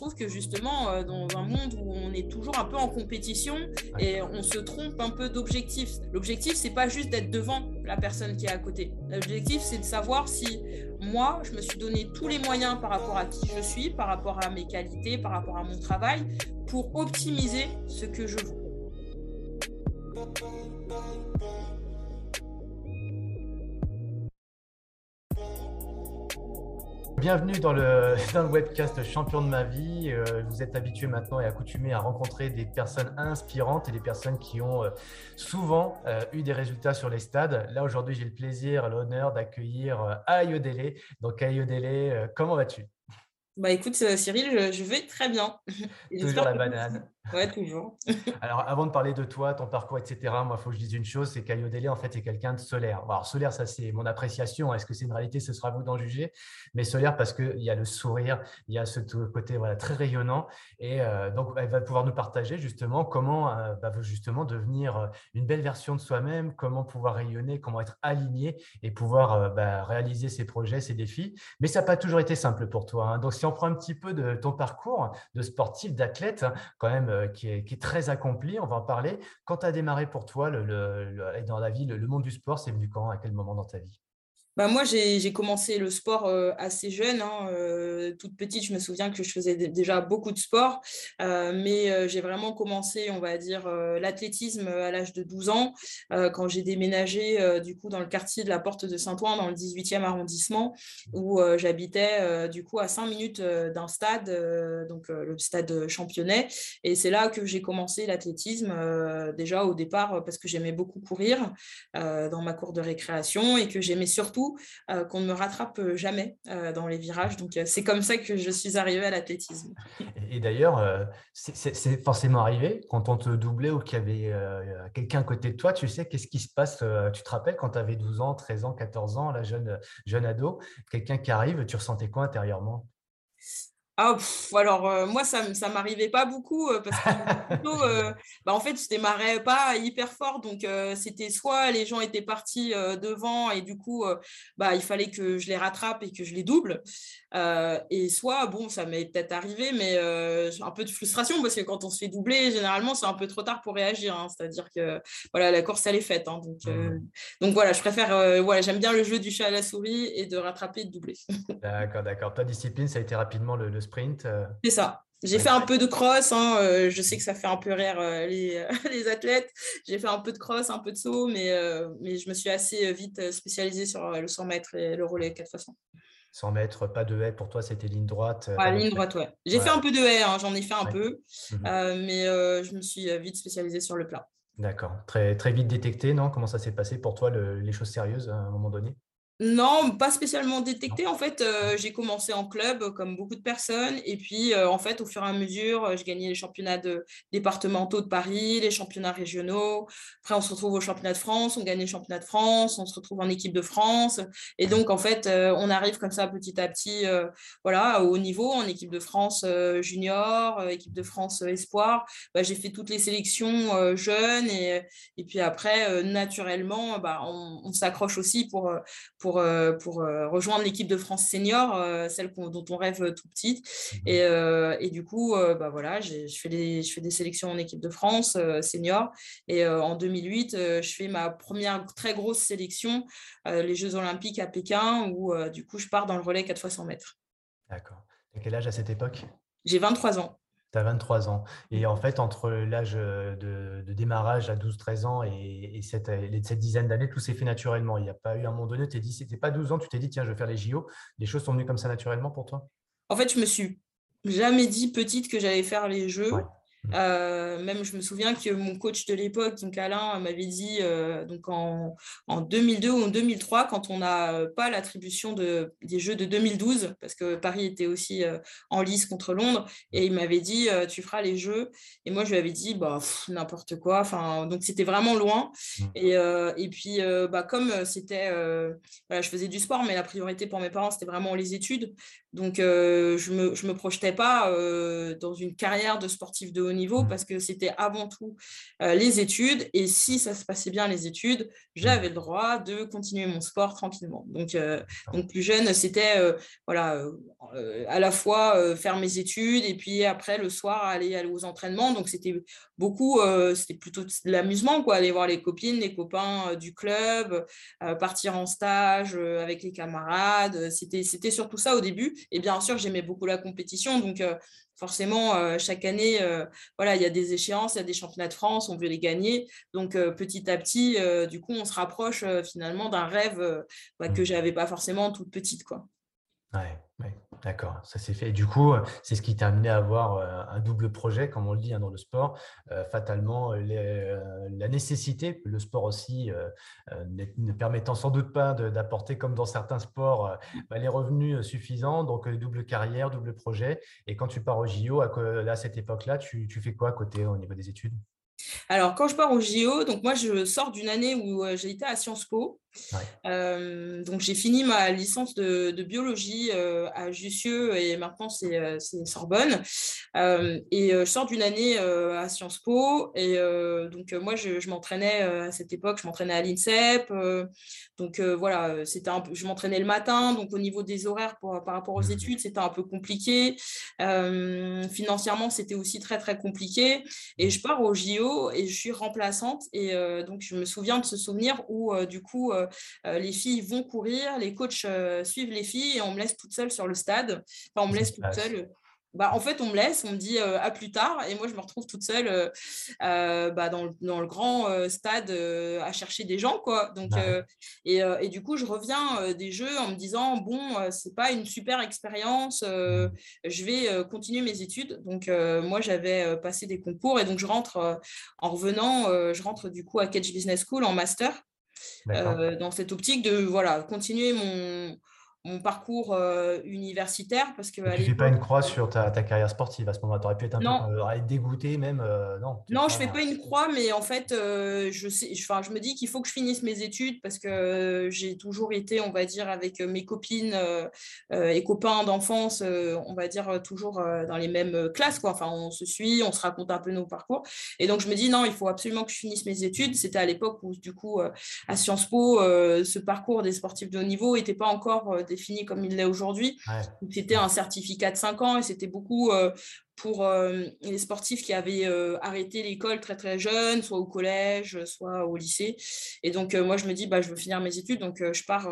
trouve que justement, dans un monde où on est toujours un peu en compétition et on se trompe un peu d'objectif. L'objectif, c'est pas juste d'être devant la personne qui est à côté. L'objectif, c'est de savoir si moi, je me suis donné tous les moyens par rapport à qui je suis, par rapport à mes qualités, par rapport à mon travail, pour optimiser ce que je veux. Bienvenue dans le, dans le webcast Champion de ma vie. Euh, vous êtes habitué maintenant et accoutumé à rencontrer des personnes inspirantes et des personnes qui ont euh, souvent euh, eu des résultats sur les stades. Là, aujourd'hui, j'ai le plaisir, l'honneur d'accueillir Ayodele. Donc, Ayodele, comment vas-tu? Bah écoute, Cyril, je, vais très bien. Toujours la banane. Ouais, toujours. Alors, avant de parler de toi, ton parcours, etc., moi, il faut que je dise une chose, c'est qu'Ayodele, en fait, est quelqu'un de solaire. Alors, solaire, ça, c'est mon appréciation. Est-ce que c'est une réalité Ce sera vous d'en juger. Mais solaire parce qu'il y a le sourire, il y a ce côté voilà, très rayonnant. Et euh, donc, elle va pouvoir nous partager justement comment euh, bah, justement devenir euh, une belle version de soi-même, comment pouvoir rayonner, comment être aligné et pouvoir bah, réaliser ses projets, ses défis. Mais ça n'a pas toujours été simple pour toi. Hein. Donc, si on prend un petit peu de ton parcours de sportif, d'athlète, hein, quand même, euh, qui est, très accompli. On va en parler. Quand tu as démarré pour toi dans la vie, le monde du sport, c'est venu quand À quel moment dans ta vie? Bah, moi, j'ai commencé le sport assez jeune. Hein, toute petite, je me souviens que je faisais déjà beaucoup de sport. Mais j'ai vraiment commencé, on va dire, l'athlétisme à l'âge de 12 ans, quand j'ai déménagé du coup dans le quartier de la Porte de Saint-Ouen, dans le 18e arrondissement, où j'habitais du coup à 5 minutes d'un stade, donc le stade Championnet. Et c'est là que j'ai commencé l'athlétisme, déjà au départ, parce que j'aimais beaucoup courir dans ma cour de récréation et que j'aimais surtout euh, qu'on ne me rattrape euh, jamais euh, dans les virages. Donc, c'est comme ça que je suis arrivée à l'athlétisme. Et, d'ailleurs, c'est forcément arrivé quand on te doublait ou qu'il y avait quelqu'un à côté de toi, tu sais, qu'est-ce qui se passe Tu te rappelles quand tu avais 12 ans, 13 ans, 14 ans, la jeune, jeune ado, quelqu'un qui arrive, tu ressentais quoi intérieurement? Ah, alors euh, moi ça ne m'arrivait pas beaucoup euh, parce que euh, bah, en fait je démarrais pas hyper fort donc c'était soit les gens étaient partis devant et du coup bah, il fallait que je les rattrape et que je les double et soit bon ça m'est peut-être arrivé mais un peu de frustration parce que quand on se fait doubler généralement c'est un peu trop tard pour réagir hein. c'est-à-dire que voilà la course elle est faite hein. donc, mmh. donc voilà je préfère voilà j'aime bien le jeu du chat à la souris et de rattraper et de doubler. d'accord d'accord ta discipline ça a été rapidement le, le sprint. Euh, C'est ça. J'ai fait un peu de cross. Hein, euh, je sais que ça fait un peu rire euh, les, les, athlètes. J'ai fait un peu de cross, un peu de saut, mais, mais je me suis assez vite spécialisée sur le 100 mètres et le relais 4 x 100. 100 mètres, pas de haie, pour toi, c'était ligne droite Ligne droite, ouais. J'ai fait un peu de haie, hein, j'en ai fait un peu, mhm. mais je me suis vite spécialisée sur le plat. D'accord. Très, très vite détecté, non? Comment ça s'est passé pour toi, les choses sérieuses à un moment donné? Non, pas spécialement détecté. En fait, euh, j'ai commencé en club comme beaucoup de personnes. Et puis, euh, en fait, au fur et à mesure, euh, je gagnais les championnats départementaux de Paris, les championnats régionaux. Après, on se retrouve au championnat de France, on gagne les championnats de France, on se retrouve en équipe de France. Et donc, en fait, on arrive comme ça petit à petit voilà, au niveau, en équipe de France junior, équipe de France espoir. Bah, j'ai fait toutes les sélections jeunes. Et, et puis après, naturellement, bah, on, on s'accroche aussi pour, pour pour, euh, pour euh, rejoindre l'équipe de France senior, euh, celle dont on rêve tout petite. Mhm. Et, et du coup, bah voilà, je fais, des, je fais des sélections en équipe de France senior. Et en 2008, je fais ma première très grosse sélection, les Jeux Olympiques à Pékin, où du coup, je pars dans le relais 4 fois 100 mètres. D'accord. Et quel âge à cette époque? J'ai 23 ans. Tu as 23 ans. Et en fait, entre l'âge de, démarrage à 12-13 ans et, cette, cette, dizaine d'années, tout s'est fait naturellement. Il n'y a pas eu un moment donné, tu t'es dit, c'était pas 12 ans, tu t'es dit, tiens, je vais faire les JO. Les choses sont venues comme ça naturellement pour toi? En fait, je me suis jamais dit petite que j'allais faire les Jeux. Euh, même, je me souviens que mon coach de l'époque, donc Alain, m'avait dit euh, donc en, en, 2002 ou en 2003, quand on n'a pas l'attribution de, des Jeux de 2012, parce que Paris était aussi euh, en lice contre Londres, et il m'avait dit tu feras les Jeux. Et moi, je lui avais dit bah, n'importe quoi. Enfin, donc c'était vraiment loin. Mm. Et, et puis, bah, comme c'était, voilà, je faisais du sport, mais la priorité pour mes parents, c'était vraiment les études. Donc, je ne me, je me projetais pas dans une carrière de sportif de haut niveau parce que c'était avant tout les études. Et si ça se passait bien les études, j'avais le droit de continuer mon sport tranquillement. Donc, donc plus jeune, c'était voilà, à la fois faire mes études et puis après le soir aller, aller aux entraînements. Donc c'était beaucoup, c'était plutôt de l'amusement, quoi, aller voir les copines, les copains du club, partir en stage avec les camarades. C'était, c'était surtout ça au début. Et bien sûr, j'aimais beaucoup la compétition. Donc forcément, chaque année, voilà, il y a des échéances, il y a des championnats de France, on veut les gagner. Donc, petit à petit, du coup, on se rapproche finalement d'un rêve bah, que je n'avais pas forcément toute petite. Quoi. Ouais, d'accord, ça s'est fait. du coup, c'est ce qui t'a amené à avoir un double projet, comme on le dit hein, dans le sport. fatalement, la nécessité, le sport aussi, ne permettant sans doute pas d'apporter, comme dans certains sports, bah, les revenus suffisants. Donc, double carrière, double projet. Et quand tu pars au JO, à, cette époque-là, tu, fais quoi à côté au niveau des études? Alors, quand je pars au JO, donc moi, je sors d'une année où été à Sciences Po. Donc, j'ai fini ma licence de, biologie à Jussieu et maintenant, c'est Sorbonne. et je sors d'une année à Sciences Po. Et donc, moi, je, m'entraînais à cette époque, je m'entraînais à l'INSEP. donc, voilà, c'était un je m'entraînais le matin. Donc, au niveau des horaires par rapport aux mmh. études, c'était un peu compliqué. financièrement, c'était aussi très, très compliqué. Et mmh. je pars au JO et je suis remplaçante. Et euh, donc, je me souviens de ce souvenir où, euh, du coup, euh, les filles vont courir, les coachs suivent les filles et on me laisse toute seule sur le stade. Enfin, on me laisse toute seule bah, en fait, on me laisse, on me dit à plus tard, et moi, je me retrouve toute seule bah, dans, le, dans, le, grand stade à chercher des gens, quoi. Donc, et, et, du coup, je reviens des jeux en me disant, bon, c'est pas une super expérience, mmh. je vais continuer mes études. Donc, moi, j'avais passé des concours, et donc je rentre, en revenant, je rentre du coup à Catch Business School en master, dans cette optique de, voilà, continuer mon mon parcours euh, universitaire parce que tu ne fais pas une croix sur ta, carrière sportive à ce moment-là? Tu aurais pu être un peu euh, dégoûté même. Euh, non, non je ne fais pas une croix, mais en fait, je, sais, je, je me dis qu'il faut que je finisse mes études parce que j'ai toujours été, on va dire, avec mes copines et copains d'enfance, on va dire, toujours dans les mêmes classes. Quoi. Enfin, on se suit, on se raconte un peu nos parcours. Et donc, je me dis, non, il faut absolument que je finisse mes études. C'était à l'époque où, du coup, à Sciences Po, ce parcours des sportifs de haut niveau n'était pas encore défini comme il l'est aujourd'hui. C'était un certificat de 5 ans et c'était beaucoup euh, pour euh, les sportifs qui avaient euh, arrêté l'école très très jeunes, soit au collège, soit au lycée. Et donc moi je me dis bah, je veux finir mes études, donc je pars,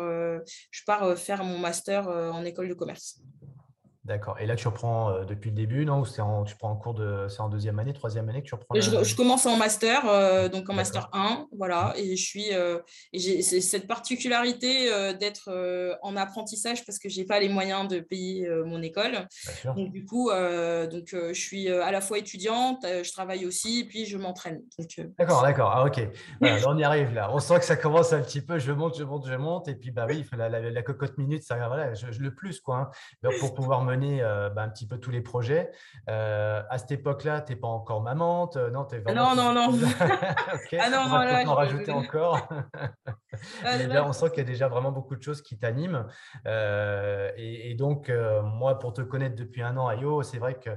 je pars faire mon master en école de commerce. D'accord. Et là, tu reprends euh, depuis le début, non? Ou c'est en, tu prends en cours de, c'est en deuxième année, troisième année que tu reprends je, commence en master, euh, donc en master 1, voilà. Et je suis, euh, et j'ai cette particularité d'être en apprentissage parce que j'ai pas les moyens de payer mon école. Donc du coup, donc je suis à la fois étudiante, je travaille aussi, et puis je m'entraîne. D'accord, d'accord. Ah ok. on y arrive là. On sent que ça commence un petit peu. Je monte, je monte, je monte, et puis bah oui, la, la, cocotte minute, ça voilà, je, le plus quoi. Hein. Pour pouvoir mener euh, bah, un petit peu tous les projets. Euh, à cette époque-là, tu n'es pas encore maman Non, es vraiment... non, non, non. ah non, on va en rajouter encore. là, on sent qu'il y a déjà vraiment beaucoup de choses qui t'animent. Euh, et, donc, moi, pour te connaître depuis un an à c'est vrai que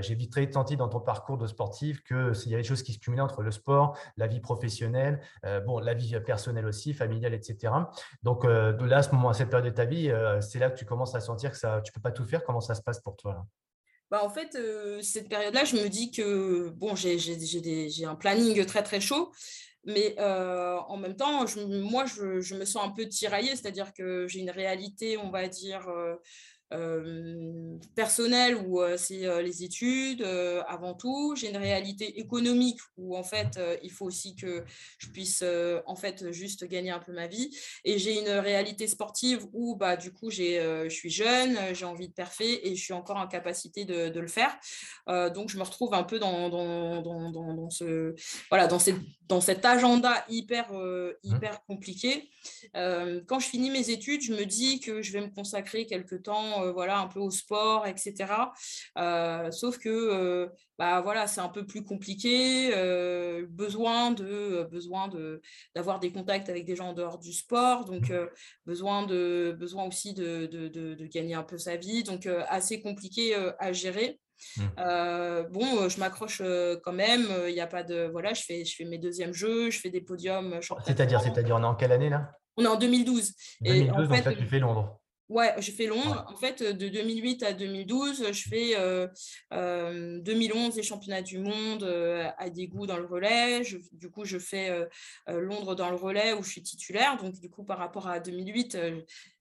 j'ai vite très senti dans ton parcours de sportif qu'il y a des choses qui se cumulaient entre le sport, la vie professionnelle, bon, la vie personnelle aussi, familiale, etc. Donc là, à ce moment, à cette période de ta vie, c'est là que tu commences à sentir que ça, tu ne peux pas tout faire comment ça se passe pour toi bah, en fait, euh, cette période-là, je me dis que bon, j'ai un planning très très chaud, mais euh, en même temps, je, moi, je, me sens un peu tiraillée, c'est-à-dire que j'ai une réalité, on va dire, euh, euh, personnel où euh, c'est euh, les études avant tout. J'ai une réalité économique où en fait il faut aussi que je puisse en fait juste gagner un peu ma vie. Et j'ai une réalité sportive où bah du coup j'ai je suis jeune, j'ai envie de perfer et je suis encore en capacité de, de le faire. donc je me retrouve un peu dans, dans, dans, dans ce voilà dans cette, dans cet agenda hyper mmh. hyper compliqué. quand je finis mes études, je me dis que je vais me consacrer quelques temps euh, voilà, un peu au sport, etc. Euh, sauf que euh, bah, voilà, c'est un peu plus compliqué, besoin de besoin de d'avoir des contacts avec des gens en dehors du sport, donc besoin de besoin aussi de, de, de, gagner un peu sa vie, donc assez compliqué à gérer. Mmh. bon, je m'accroche quand même. Il n'y a pas de voilà, je fais je fais mes deuxièmes jeux, je fais des podiums. C'est-à-dire, c'est-à-dire, on est en quelle année là? On est en 2012. 2012, et en fait, donc là, tu fais Londres. Ouais, je fais Londres. En fait, de 2008 à 2012, je fais 2011 les championnats du monde à Dégout dans le relais. du coup, je fais Londres dans le relais où je suis titulaire. Donc, du coup, par rapport à 2008,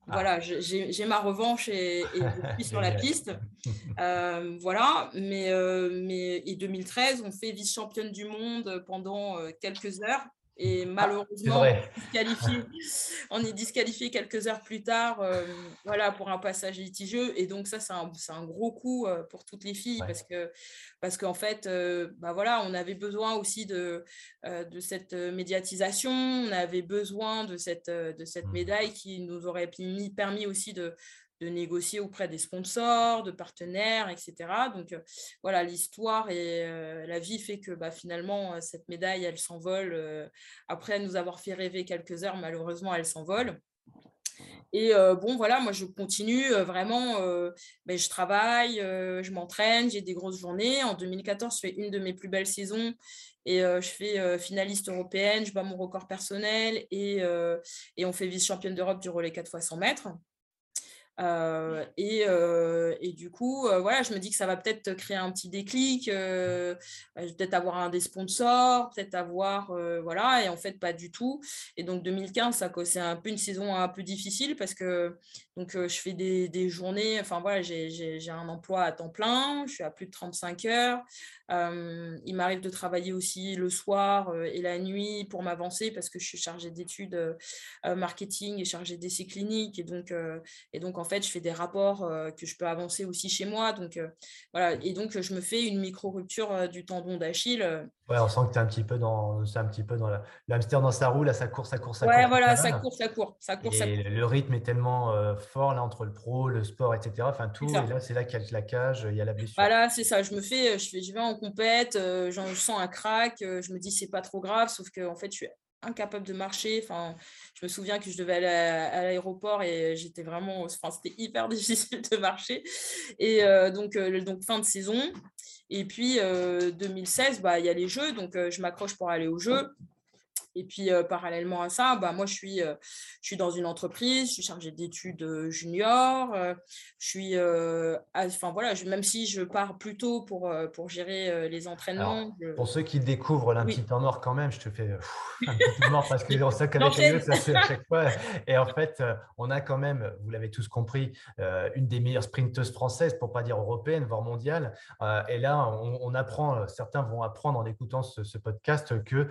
ah. voilà, j'ai ma revanche et, je suis sur la piste. voilà, mais, mais et 2013, on fait vice-championne du monde pendant quelques heures. Et ah, malheureusement, on, est disqualifié quelques heures plus tard euh, voilà, pour un passage litigieux. Et donc, ça, c'est un, un, gros coup euh, pour toutes les filles parce que parce qu'en fait, euh, bah voilà, on avait besoin aussi de, de cette médiatisation, on avait besoin de cette, de cette mmh. médaille qui nous aurait permis aussi de, de négocier auprès des sponsors, de partenaires, etc. Donc euh, voilà, l'histoire et euh, la vie fait que bah, finalement, euh, cette médaille, elle s'envole. après nous avoir fait rêver quelques heures, malheureusement, elle s'envole. Et bon, voilà, moi, je continue vraiment. Ben, je travaille, je m'entraîne, j'ai des grosses journées. En 2014, je fais une de mes plus belles saisons et je fais finaliste européenne, je bats mon record personnel et, on fait vice-championne d'Europe du relais 4 x 100 mètres. Euh, et, euh, et, du coup, euh, voilà, je me dis que ça va peut-être créer un petit déclic, peut-être avoir un des sponsors, peut-être avoir, voilà, et en fait, pas du tout. Et donc, 2015, ça c'est un peu une saison un peu difficile parce que donc, je fais des, des journées, enfin voilà, j'ai un emploi à temps plein, je suis à plus de 35 heures. il m'arrive de travailler aussi le soir et la nuit pour m'avancer parce que je suis chargée d'études marketing et chargée d'essais cliniques. Et donc, et donc, fait, je fais des rapports que je peux avancer aussi chez moi. Donc, voilà. Et donc, je me fais une micro-rupture du tendon d'Achille. Ouais, on sent que tu es un petit peu dans, un petit peu dans la, l'hamster dans sa roue, là, ça court, ça court, ça court. Ouais, voilà, ça court, ça court, ça court. Et le rythme est tellement fort là entre le pro, le sport, etc. Enfin, tout. Et là, c'est là qu'il y a le claquage, il y a la blessure. Voilà, c'est ça. Je me fais, je, fais, je vais en compète, j'en sens un crack, je me dis c'est pas trop grave, sauf que en fait, je suis incapable de marcher. Je me souviens que je devais aller à, l'aéroport et j'étais vraiment, enfin, c'était hyper difficile de marcher. Et euh, donc, euh, donc, fin de saison. Et puis, 2016, euh, bah, il y a les Jeux, donc je m'accroche pour aller aux Jeux. Et puis, euh, parallèlement à ça, bah, moi, je suis, euh, je suis dans une entreprise, je suis chargée d'études euh, junior, je suis, enfin voilà, même si je pars plus tôt pour, pour gérer les entraînements. Pour ceux qui découvrent l'un petit temps mort quand même, je te fais un petit temps mort parce que on sait qu'avec les ça c'est à chaque fois. Et en fait, on a quand même, vous l'avez tous compris, une des meilleures sprinteuses françaises, pour pas dire européenne, voire mondiale. et là, on, apprend, certains vont apprendre en écoutant ce, ce podcast que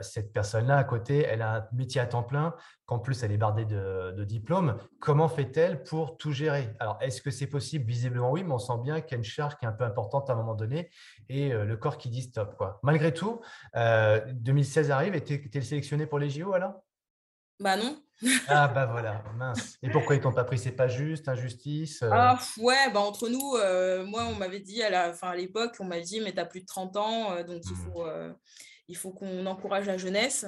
cette personne personne-là à côté, elle a un métier à temps plein, qu'en plus elle est bardée de, diplômes. Comment fait-elle pour tout gérer? Alors, est-ce que c'est possible? Visiblement oui, mais on sent bien qu'il y a une charge qui est un peu importante à un moment donné et euh, le corps qui dit stop. Quoi. Malgré tout, 2016 euh, arrive et tu es, sélectionné pour les JO alors? Bah non. ah bah voilà, mince. Et pourquoi ils t'ont pas pris? C'est pas juste, injustice euh? Ah ouais, bah entre nous, moi on m'avait dit à la, fin à l'époque, on m'a dit mais tu as plus de 30 ans, donc il mmh. faut il faut qu'on encourage la jeunesse.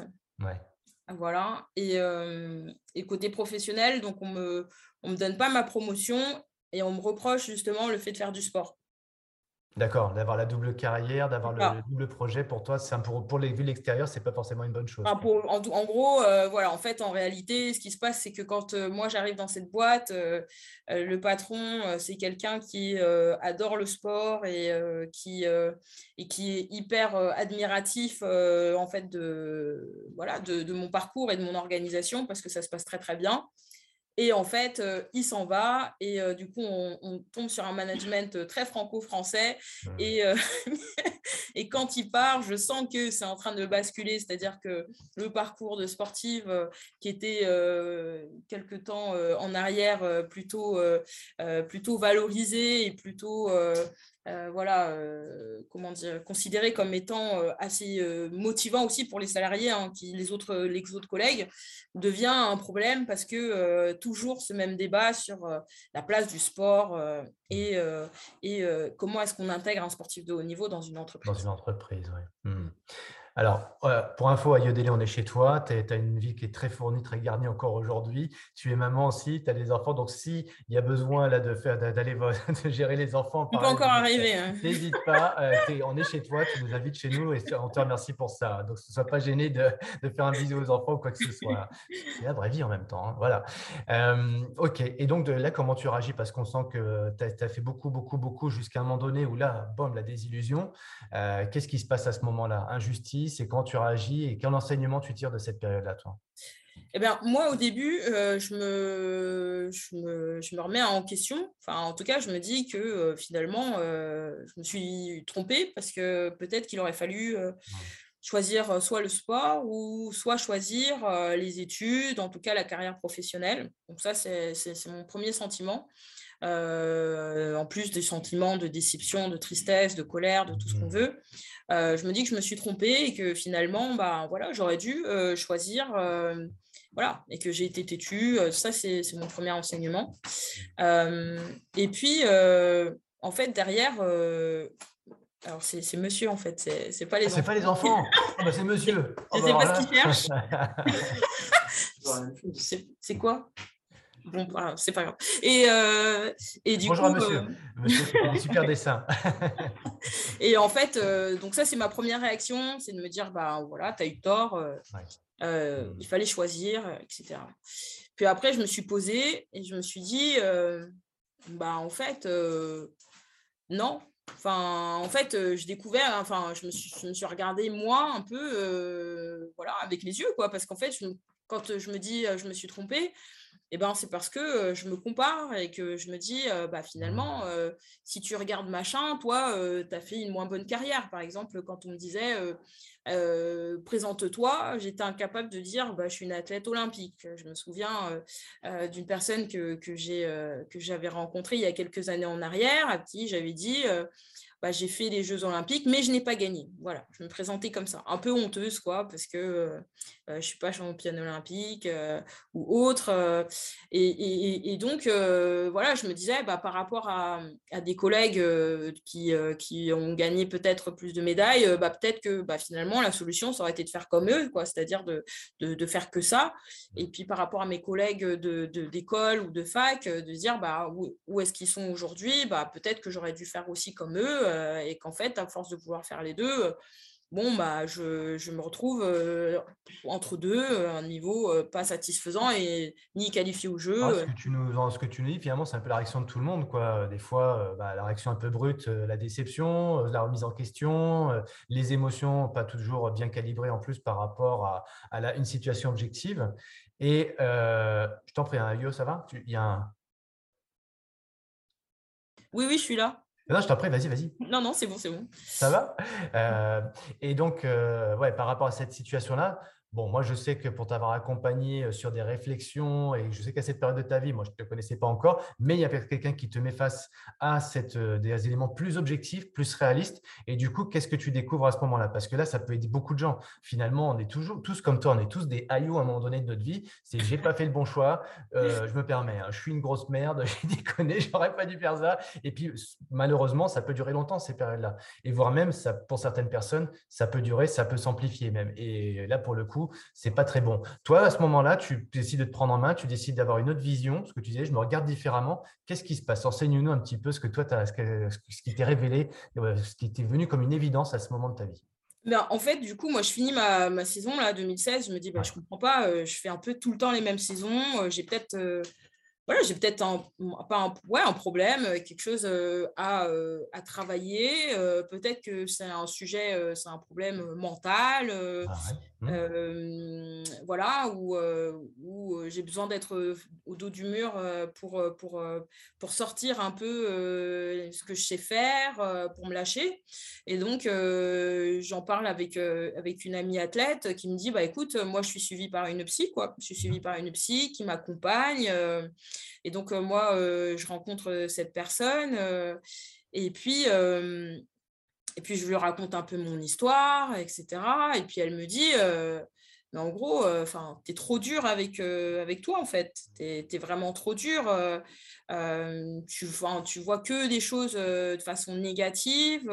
Voilà. Et, et, côté professionnel, donc on me, on me donne pas ma promotion et on me reproche justement le fait de faire du sport. D'accord, d'avoir la double carrière, d'avoir le, double projet, pour toi, pour, pour les vues de l'extérieur, ce n'est pas forcément une bonne chose. en, gros, euh, voilà, en fait, en réalité, ce qui se passe, c'est que quand euh, moi j'arrive dans cette boîte, euh, le patron, c'est quelqu'un qui adore le sport et, qui, et qui est hyper admiratif en fait de, voilà, de, de, mon parcours et de mon organisation parce que ça se passe très très bien. Et en fait, euh, il s'en va et euh, du coup, on, tombe sur un management euh, très franco-français. Et, et quand il part, je sens que c'est en train de basculer, c'est-à-dire que le parcours de sportive qui était quelque temps en arrière plutôt, plutôt valorisé et plutôt euh, voilà, euh, comment dire, considéré comme étant euh, assez motivant aussi pour les salariés, hein, qui, les, autres, les autres collègues, devient un problème parce que toujours ce même débat sur la place du sport et, et comment est-ce qu'on intègre un sportif de haut niveau dans une entreprise. Dans une entreprise, oui. Mmh. Alors, pour info, à Yodélé, on est chez toi. Tu as une vie qui est très fournie, très garnie encore aujourd'hui. Tu es maman aussi, tu as des enfants. Donc, s'il y a besoin là, de faire, d'aller de gérer les enfants, on peut encore arriver. Hein. N'hésite pas. Euh, on est chez toi, tu nous invites chez nous et on te remercie pour ça. Donc, ne sois pas gêné de, faire un bisou aux enfants ou quoi que ce soit. C'est la vraie vie en même temps. Hein. Voilà. Euh, ok. Et donc, de là, comment tu réagis? Parce qu'on sent que tu as, fait beaucoup, beaucoup, beaucoup jusqu'à un moment donné où là, bon, la désillusion. Euh, qu'est-ce qui se passe à ce moment-là? Injustice? C'est quand tu réagis et quel enseignement tu tires de cette période-là, toi? Eh bien, moi, au début, euh, je, me, je, me, je, me, remets en question. Enfin, en tout cas, je me dis que euh, finalement, euh, je me suis trompée parce que peut-être qu'il aurait fallu choisir soit le sport ou soit choisir les études, en tout cas la carrière professionnelle. Donc ça, c'est mon premier sentiment. en plus des sentiments de déception, de tristesse, de colère, de tout ce qu'on mmh. veut. Euh, je me dis que je me suis trompée et que finalement, bah, voilà, j'aurais dû euh, choisir, euh, voilà, et que j'ai été têtue. ça, c'est mon premier enseignement. et puis, en fait, derrière, alors c'est monsieur en fait, c'est pas les enfants. C'est pas les enfants, ah, bah, c'est monsieur. Je ne sais pas ce qu'il cherche. c'est quoi? Bon, voilà, c'est pas grave. Et, euh, et du Bonjour coup, monsieur. Euh, monsieur super dessin. et en fait, euh, donc ça, c'est ma première réaction, c'est de me dire, bah voilà, tu as eu tort, mmh. il fallait choisir, etc. Puis après, je me suis posée et je me suis dit, bah en fait, non. Enfin, en fait, je découvert, enfin, je me suis, je me suis regardée moi un peu, voilà, avec les yeux, quoi, parce qu'en fait, quand je me dis, je me suis trompée, eh ben, c'est parce que je me compare et que je me dis, bah, mmh. finalement, si tu regardes machin, toi, tu as fait une moins bonne carrière. Par exemple, quand on me disait, présente-toi, j'étais incapable de dire, bah, je suis une athlète olympique. Je me souviens d'une personne que, que j'avais rencontrée il y a quelques années en arrière, à qui j'avais dit, bah, j'ai fait les Jeux Olympiques, mais je n'ai pas gagné. Voilà, je me présentais comme ça, un peu honteuse, quoi, parce que euh, euh, je ne suis pas championne olympique euh, ou autre. Et, donc, voilà, je me disais, bah, par rapport à, des collègues qui, qui ont gagné peut-être plus de médailles, bah, peut-être que bah, finalement, la solution, ça aurait été de faire comme eux, quoi, c'est-à-dire de, de, faire que ça. Et puis, par rapport à mes collègues d'école de, ou de fac, de dire, bah, où, où est-ce qu'ils sont aujourd'hui bah, Peut-être que j'aurais dû faire aussi comme eux euh, et qu'en fait, à force de vouloir faire les deux, euh, bon, bah, je, je me retrouve euh, entre deux, un niveau pas satisfaisant et ni qualifié au jeu. ce, que tu nous, ce que tu nous dis, finalement, c'est un peu la réaction de tout le monde. Quoi. Des fois, bah, la réaction un peu brute, la déception, la remise en question, les émotions pas toujours bien calibrées en plus par rapport à, à la, une situation objective. Et je t'en prie, hein, Yo, ça va? Il y a un... Oui, oui, je suis là. Non, je t'en prie, vas-y, vas-y. Non, non, c'est bon, c'est bon. Ça va? Euh, Et donc, euh, ouais, par rapport à cette situation-là, Bon, moi, je sais que pour t'avoir accompagné euh, sur des réflexions, et je sais qu'à cette période de ta vie, moi, je ne te connaissais pas encore, mais il y a quelqu'un qui te met face à cette, euh, des éléments plus objectifs, plus réalistes. Et du coup, qu'est-ce que tu découvres à ce moment-là? Parce que là, ça peut aider beaucoup de gens. Finalement, on est toujours tous comme toi, on est tous des haillots à un moment donné de notre vie. C'est j'ai pas fait le bon choix, euh, je me permets, hein, je suis une grosse merde, j'ai déconné, j'aurais pas dû faire ça. Et puis, malheureusement, ça peut durer longtemps ces périodes-là. Et voire même, ça, pour certaines personnes, ça peut durer, ça peut s'amplifier même. Et là, pour le coup, c'est pas très bon. Toi, à ce moment-là, tu décides de te prendre en main, tu décides d'avoir une autre vision, ce que tu disais, je me regarde différemment. Qu'est-ce qui se passe? Enseigne-nous un petit peu ce que toi, as, ce qui t'est révélé, euh, ce qui t'est venu comme une évidence à ce moment de ta vie. Ben, en fait, du coup, moi, je finis ma, saison là, 2016. Je me dis, ben, je ne comprends pas, euh, je fais un peu tout le temps les mêmes saisons. Euh, j'ai peut-être voilà, j'ai peut-être un, pas un, ouais, un problème, quelque chose à, à travailler. peut-être que c'est un sujet, c'est un problème mental, ah mmh. voilà, où, où j'ai besoin d'être au dos du mur pour, pour, pour sortir un peu ce que je sais faire, pour me lâcher. Et donc, j'en parle avec, avec une amie athlète qui me dit, bah, écoute, moi, je suis suivie par une psy, quoi. Je suis suivie mmh. par une psy qui m'accompagne. Et donc, moi, je rencontre cette personne et puis, et puis, je lui raconte un peu mon histoire, etc. Et puis, elle me dit, mais en gros, enfin, tu es trop dur avec, avec toi, en fait. Tu es, vraiment trop dur. tu, tu vois que des choses de façon négative.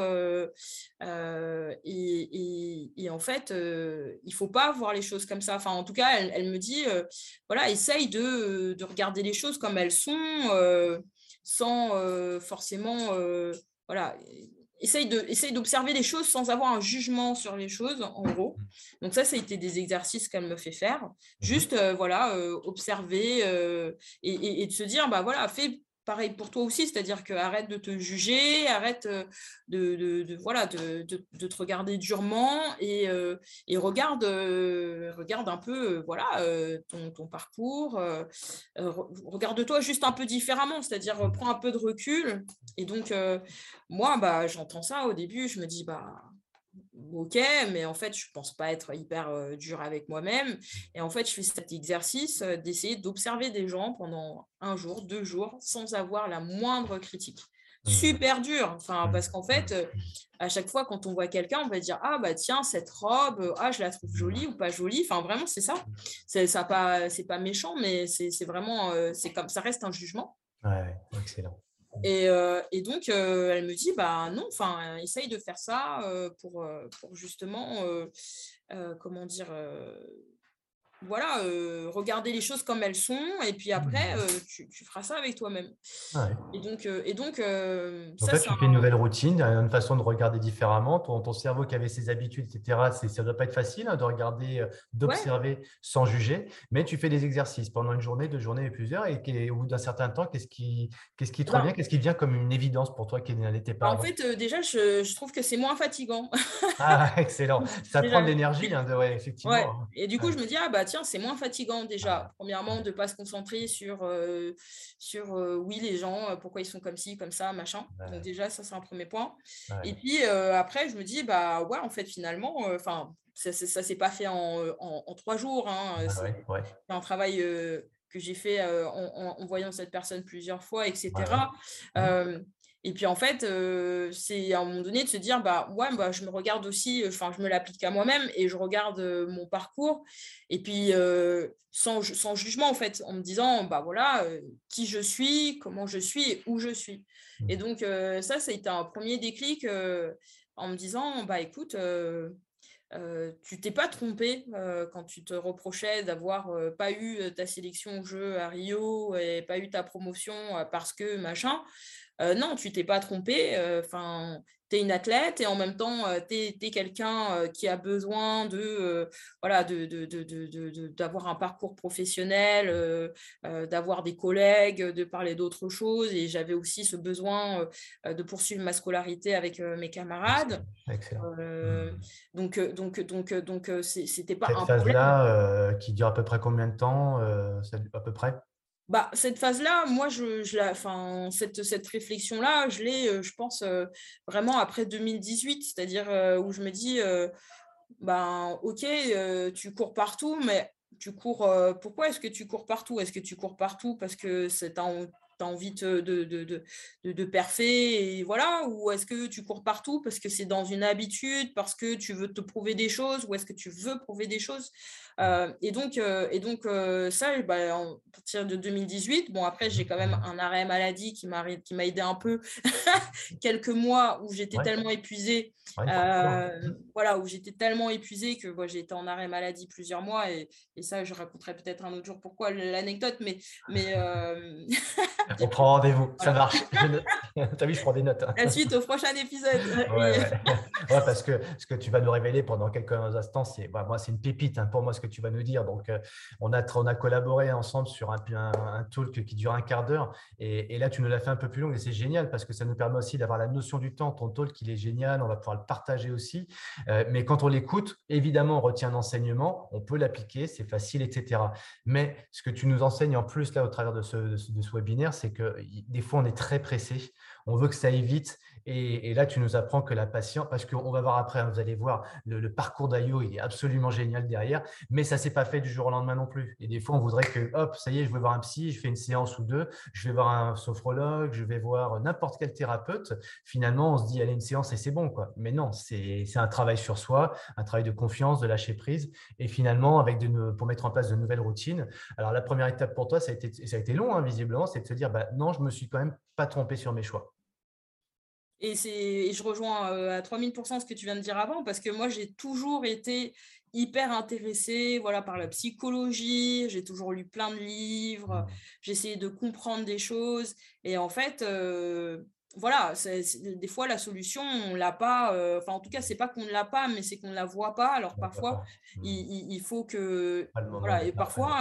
Et, et, en fait, il faut pas voir les choses comme ça. Enfin, en tout cas, elle, elle me dit, voilà, essaye de, de, regarder les choses comme elles sont, sans forcément... voilà, essaye de essaye d'observer les choses sans avoir un jugement sur les choses en gros. Donc ça ça a été des exercices qu'elle me fait faire. Mmh juste euh, voilà euh, observer euh, et, et, de se dire bah voilà fais pareil pour toi aussi, c'est-à-dire que arrête de te juger, arrête euh, de, voilà, de, te regarder durement et, euh, regarde, euh, regarde un peu voilà, ton, parcours, regarde-toi juste un peu différemment, c'est-à-dire prends un peu de recul. Et donc, moi, bah, j'entends ça au début, je me dis, bah, ok, mais en fait, je ne pense pas être hyper dur avec moi-même. Et en fait, je fais cet exercice d'essayer d'observer des gens pendant un jour, deux jours, sans avoir la moindre critique. Mmh. Super dur, enfin, mmh. parce qu'en fait, mmh. à chaque fois, quand on voit quelqu'un, on va dire Ah, bah tiens, cette robe, ah, je la trouve jolie ou pas jolie. Enfin, vraiment, c'est ça. C'est pas, pas méchant, mais c'est vraiment, c'est comme ça reste un jugement. Ouais, excellent. Et, euh, et, donc, euh, elle me dit, bah non, enfin, essaye de faire ça euh, pour, pour justement, comment dire, voilà, euh, regarder les choses comme elles sont, et puis après, mmh. euh, tu, feras ça avec toi-même. Et donc, euh, et donc, en fait, tu fais une nouvelle routine, une façon de regarder différemment. Ton, ton cerveau qui avait ses habitudes, etc., ça ne doit pas être facile hein, de regarder, d'observer sans juger, mais tu fais des exercices pendant une journée, deux journées et plusieurs, et, au bout d'un certain temps, qu'est-ce qui, qu'est-ce qui te revient, qu'est-ce qui vient comme une évidence pour toi qui n'était pas En fait, déjà, je, je, trouve que c'est moins fatigant. ah, excellent. Ça prend de l'énergie, hein, effectivement. Et du coup, je me dis, ah bah c'est moins fatigant déjà. Premièrement, de ne pas se concentrer sur, euh, sur euh, oui, les gens, euh, pourquoi ils sont comme ci, comme ça, machin. Donc déjà, ça, c'est un premier point. Et puis après, je me dis, bah ouais, en fait, finalement, enfin, ça ne s'est pas fait en, en, trois jours. Hein, c'est un travail que j'ai fait en, en, voyant cette personne plusieurs fois, etc. Et puis en fait, euh, c'est à un moment donné de se dire, bah ouais, bah, je me regarde aussi, enfin je me l'applique à moi-même et je regarde euh, mon parcours. Et puis euh, sans, sans, jugement en fait, en me disant, bah voilà, qui je suis, comment je suis et où je suis. Et mmh. donc ça, ça a été un premier déclic en me disant, bah écoute, tu t'es pas trompé quand tu te reprochais d'avoir pas eu ta sélection au jeu à Rio et pas eu ta promotion parce que machin. Euh, non, tu t'es pas trompé. Euh, enfin, tu es une athlète et en même temps, euh, tu es, quelqu'un qui a besoin de voilà de, d'avoir un parcours professionnel, d'avoir des collègues, de parler d'autres choses. Et j'avais aussi ce besoin de poursuivre ma scolarité avec mes camarades. Excellent. Mmh. donc, donc, donc, donc, c'était pas Cette un phase là qui dure à peu près combien de temps à peu près? Bah, cette phase-là, moi, je, la, cette, cette réflexion-là, je l'ai, euh, je pense, euh, vraiment après 2018, c'est-à-dire euh, où je me dis, ben, ok, tu cours partout, mais tu cours, pourquoi est-ce que tu cours partout? Est-ce que tu cours partout parce que c'est un envie de, de, de, de, perfer et voilà Ou est-ce que tu cours partout parce que c'est dans une habitude, parce que tu veux te prouver des choses, ou est-ce que tu veux prouver des choses? Euh, Et donc, euh, et donc euh, ça, bah, à partir de 2018, bon après j'ai quand même un arrêt maladie qui m'a aidé un peu, quelques mois où j'étais tellement épuisée, voilà, où j'étais tellement épuisée que j'ai été en arrêt maladie plusieurs mois et, et ça je raconterai peut-être un autre jour pourquoi l'anecdote, mais, mais On prend rendez-vous, ça marche. T'as vu, je prends des notes. La suite au prochain épisode. ouais, parce que ce que tu vas nous révéler pendant quelques instants, c'est bah, moi, c'est une pépite hein, pour moi ce que tu vas nous dire. Donc, euh, on, a, on a collaboré ensemble sur un, un, talk qui dure un quart d'heure. Et, là, tu nous l'as fait un peu plus long et c'est génial parce que ça nous permet aussi d'avoir la notion du temps. Ton talk, il est génial, on va pouvoir le partager aussi. Euh, mais quand on l'écoute, évidemment, on retient l'enseignement, on peut l'appliquer, c'est facile, etc. Mais ce que tu nous enseignes en plus là au travers de ce, de ce webinaire, c'est que des fois, on est très pressé. On veut que ça aille vite. Et, là, tu nous apprends que la patience, parce qu'on va voir après, hein, vous allez voir, le, parcours d'Ayo, il est absolument génial derrière, mais ça ne s'est pas fait du jour au lendemain non plus. Et des fois, on voudrait que, hop, ça y est, je vais voir un psy, je fais une séance ou deux, je vais voir un sophrologue, je vais voir n'importe quel thérapeute. Finalement, on se dit, allez, une séance et c'est bon. Quoi. Mais non, c'est un travail sur soi, un travail de confiance, de lâcher prise. Et finalement, avec de, pour mettre en place de nouvelles routines. Alors, la première étape pour toi, ça a été, ça a été long, hein, visiblement, c'est de se dire, bah, non, je me suis quand même pas trompé sur mes choix. Et, et je rejoins à 3000% ce que tu viens de dire avant, parce que moi, j'ai toujours été hyper intéressée voilà, par la psychologie, j'ai toujours lu plein de livres, mmh. j'ai essayé de comprendre des choses. Et en fait, voilà, des fois la solution, on l'a pas, euh, enfin en tout cas, c'est pas qu'on ne l'a pas, mais c'est qu'on ne la voit pas. Alors parfois, mmh. il, faut que, voilà, et parfois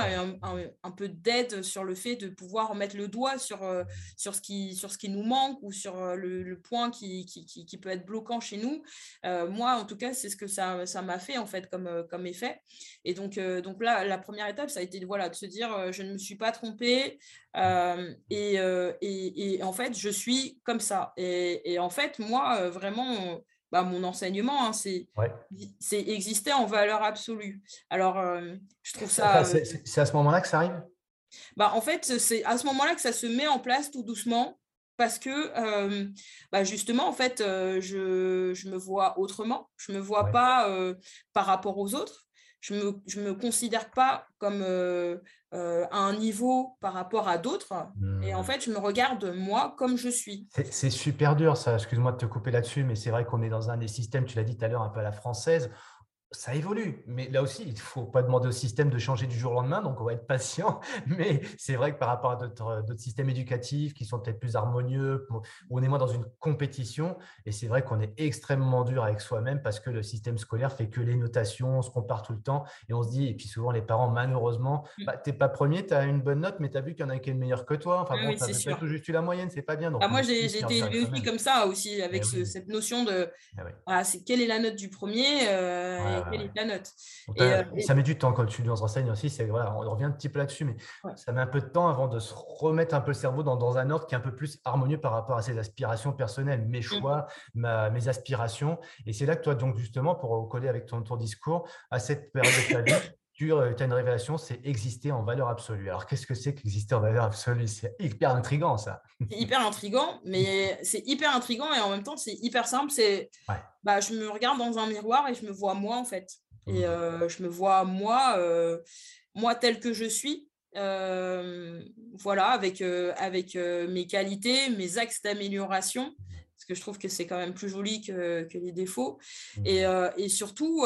un, peu d'aide sur le fait de pouvoir mettre le doigt sur, euh, sur, ce, qui, sur ce qui nous manque ou sur euh, le, point qui, qui, qui, peut être bloquant chez nous. moi, en tout cas, c'est ce que ça m'a fait en fait comme, comme effet. Et donc, donc là, la première étape, ça a été voilà, de se dire, je ne me suis pas trompée, et, et, en fait, je suis comme ça. Et, en fait, moi, vraiment, bah, mon enseignement, hein, c'est exister en valeur absolue. Alors, je trouve ça. c'est à ce moment-là que ça arrive? Bah, En fait, c'est à ce moment-là que ça se met en place tout doucement. Parce que bah, justement, en fait, je, je, me vois autrement. Je ne me vois pas par rapport aux autres je ne me, je me considère pas comme euh, euh, à un niveau par rapport à d'autres. Et en mmh. fait, je me regarde moi comme je suis. C'est super dur, ça. Excuse-moi de te couper là-dessus, mais c'est vrai qu'on est dans un des systèmes, tu l'as dit tout à l'heure, un peu à la française ça évolue, mais là aussi, il ne faut pas demander au système de changer du jour au lendemain, donc on va être patient. Mais c'est vrai que par rapport à d'autres systèmes éducatifs qui sont peut-être plus harmonieux, où on est moins dans une compétition, et c'est vrai qu'on est extrêmement dur avec soi-même parce que le système scolaire fait que les notations, on se compare tout le temps, et on se dit, et puis souvent les parents, malheureusement, mmh. bah, tu n'es pas premier, tu as une bonne note, mais tu as vu qu'il y en a qui est meilleur que toi. Enfin bon, tu as tout juste eu la moyenne, c'est pas bien. Donc, ah, moi, j'ai été élevé aussi comme ça, aussi, avec eh cette notion de ah, c'est quelle est la note du premier euh, note. Euh, ça met du temps quand tu nous renseignes aussi. Voilà, on revient un petit peu là-dessus, mais ça met un peu de temps avant de se remettre un peu le cerveau dans, un ordre qui est un peu plus harmonieux par rapport à ses aspirations personnelles, mes mmh. choix, mes aspirations. Et c'est là que toi, donc justement, pour coller avec ton, ton discours, à cette période de ta vie, tu euh, as une révélation, c'est exister en valeur absolue. Alors, qu'est-ce que c'est qu'exister en valeur absolue? C'est hyper intriguant, ça. C'est hyper intriguant, mais c'est hyper intriguant et en même temps, c'est hyper simple. C'est, bah, je me regarde dans un miroir et je me vois moi, en fait. Et mmh. euh, je me vois moi, euh, moi tel que je suis. voilà, avec, avec mes qualités, mes axes d'amélioration, parce que je trouve que c'est quand même plus joli que, que les défauts. Mmh. Et, et surtout,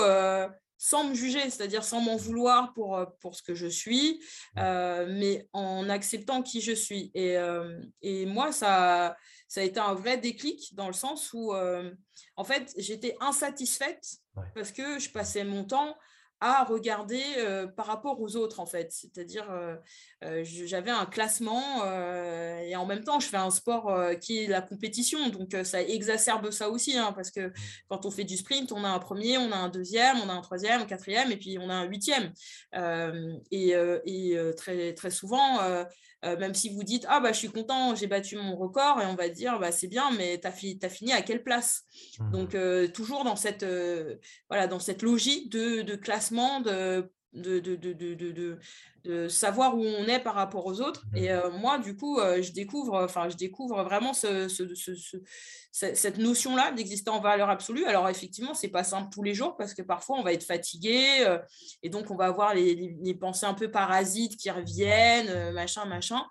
sans me juger, c'est-à-dire sans m'en vouloir pour, euh, pour ce que je suis, euh, mais en acceptant qui je suis. Et, euh, et, moi, ça, ça a été un vrai déclic dans le sens où, en fait, j'étais insatisfaite parce que je passais mon temps à regarder par rapport aux autres, en fait. C'est-à-dire, j'avais un classement et en même temps, je fais un sport qui est la compétition. Donc, ça exacerbe ça aussi, hein, parce que mmh. quand on fait du sprint, on a un premier, on a un deuxième, on a un troisième, un quatrième et puis on a un huitième. et, et très, très souvent, même si vous dites ah bah je suis content j'ai battu mon record et on va dire bah c'est bien mais tu as, as, fini à quelle place? Mmh. donc toujours dans cette voilà dans cette logique de, de classement de de, de, de, de, savoir où on est par rapport aux autres. Et mmh. moi, du coup, je découvre, enfin, je découvre vraiment ce, ce, cette notion-là d'exister en valeur absolue. Alors, effectivement, c'est pas simple tous les jours parce que parfois, on va être fatigué et donc on va avoir les, les, pensées un peu parasites qui reviennent, machin, machin.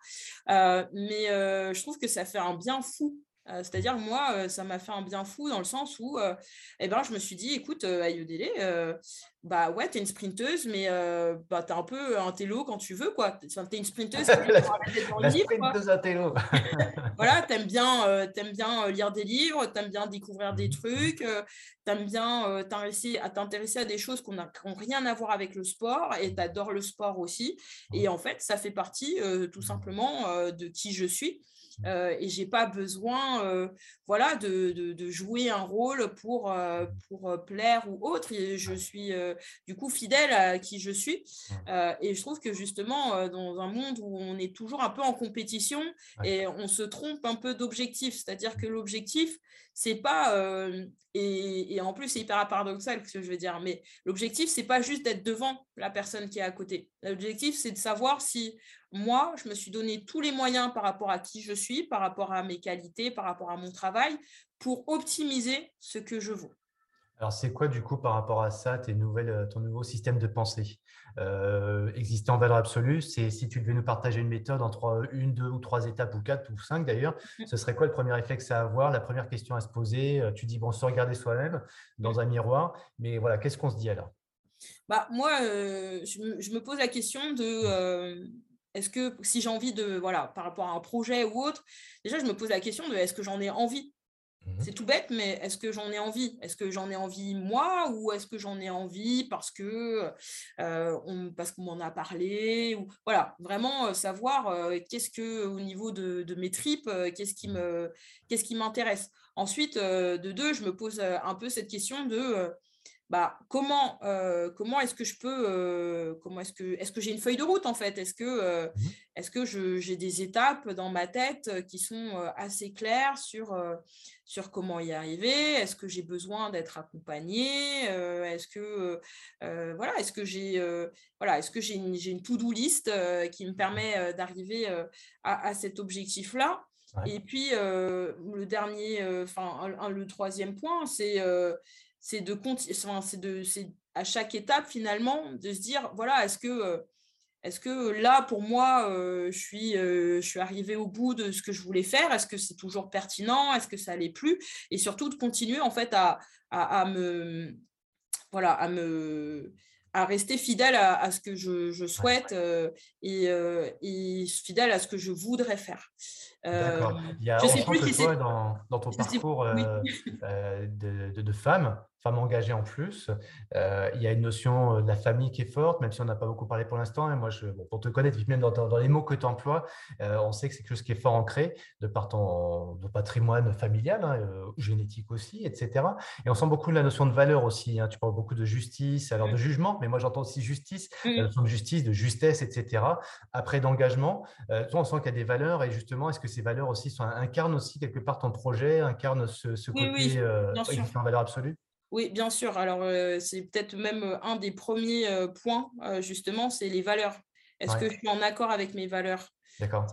mais je trouve que ça fait un bien fou euh, c'est-à-dire, moi, euh, ça m'a fait un bien fou dans le sens où euh, eh ben, je me suis dit, écoute, Ayodele, bah ouais, t'es une sprinteuse, mais bah, t'es un peu un télo quand tu veux, quoi. T'es une sprinteuse la, la sprinteuse à télo. voilà, t'aimes bien, aimes bien lire des livres, t'aimes bien découvrir des mmh. trucs, t'aimes bien t'intéresser à t'intéresser à des choses qui n'ont rien à voir avec le sport et t'adores le sport aussi. Et en fait, ça fait partie tout simplement de qui je suis. euh, et j'ai pas besoin voilà, de, de, jouer un rôle pour, mmh. pour plaire ou autre. Et je suis du coup fidèle à qui je suis. Mmh. et je trouve que justement, dans un monde où on est toujours un peu en compétition et on se trompe un peu d'objectif, c'est-à-dire que l'objectif, c'est pas et, en plus c'est hyper paradoxal ce que je veux dire mais l'objectif c'est pas juste d'être devant la personne qui est à côté l'objectif c'est de savoir si moi je me suis donné tous les moyens par rapport à qui je suis par rapport à mes qualités par rapport à mon travail pour optimiser ce que je vaux alors, c'est quoi du coup par rapport à ça, tes nouvelles, euh, ton nouveau système de pensée euh, Exister en valeur absolue, c'est si tu devais nous partager une méthode en trois, une, deux ou trois étapes, ou quatre ou cinq d'ailleurs, mmh. ce serait quoi le premier réflexe à avoir, la première question à se poser? Euh, Tu dis, bon, se regarder soi-même dans un miroir, mais voilà, qu'est-ce qu'on se dit alors? Bah, Moi, je, me, pose la question de. Mmh. est-ce que si j'ai envie de, voilà, par rapport à un projet ou autre, déjà je me pose la question de est-ce que j'en ai envie c'est tout bête, mais est-ce que j'en ai envie? Est-ce que j'en ai envie moi ou est-ce que j'en ai envie parce que euh, on, parce qu'on m'en a parlé ou voilà vraiment euh, savoir euh, qu'est-ce que au niveau de, mes tripes qu'est-ce qui me qu'est-ce qui m'intéresse? Ensuite de deux, je me pose un peu cette question de bah, comment, euh, comment est-ce que je peux, euh, comment est-ce que, est-ce que j'ai une feuille de route en fait? Est-ce que, euh, mmh est-ce que j'ai des étapes dans ma tête qui sont assez claires sur, sur comment y arriver? Est-ce que j'ai besoin d'être accompagnée? Est-ce que, voilà, est-ce que j'ai, voilà, est-ce que j'ai une, j'ai une to-do list qui me permet d'arriver à, à, cet objectif-là? Et puis le dernier, enfin le troisième point, c'est c'est de enfin, c'est de c'est à chaque étape finalement de se dire voilà est-ce que euh, est-ce que là pour moi euh, je suis euh, je suis arrivée au bout de ce que je voulais faire? Est-ce que c'est toujours pertinent? Est-ce que ça allait plus? Et surtout de continuer en fait à, à, me voilà à me à rester fidèle à, ce que je, je souhaite et, et, fidèle à ce que je voudrais faire. D'accord. Il y a, je sais plus que toi, dans, dans, ton parcours de, de, de, femme, femme engagée en plus. Euh, il y a une notion euh, de la famille qui est forte, même si on n'a pas beaucoup parlé pour l'instant. Et moi, je, pour te connaître, même dans, dans, les mots que tu emploies, euh, on sait que c'est quelque chose qui est fort ancré de par ton, patrimoine familial, hein, génétique aussi, etc. Et on sent beaucoup la notion de valeur aussi. Hein. Tu parles beaucoup de justice, alors de mmh. jugement, mais moi j'entends aussi justice, la notion de justice, de justesse, etc. Après d'engagement, toi, on sent qu'il y a des valeurs et justement, est-ce que ces valeurs aussi sont, incarnent aussi quelque part ton projet, incarnent ce, ce côté oui, en valeur absolue? Oui, bien sûr. Alors, euh, c'est peut-être même euh, un des premiers euh, points, justement, c'est les valeurs. Est-ce que je suis en accord avec mes valeurs? D'accord.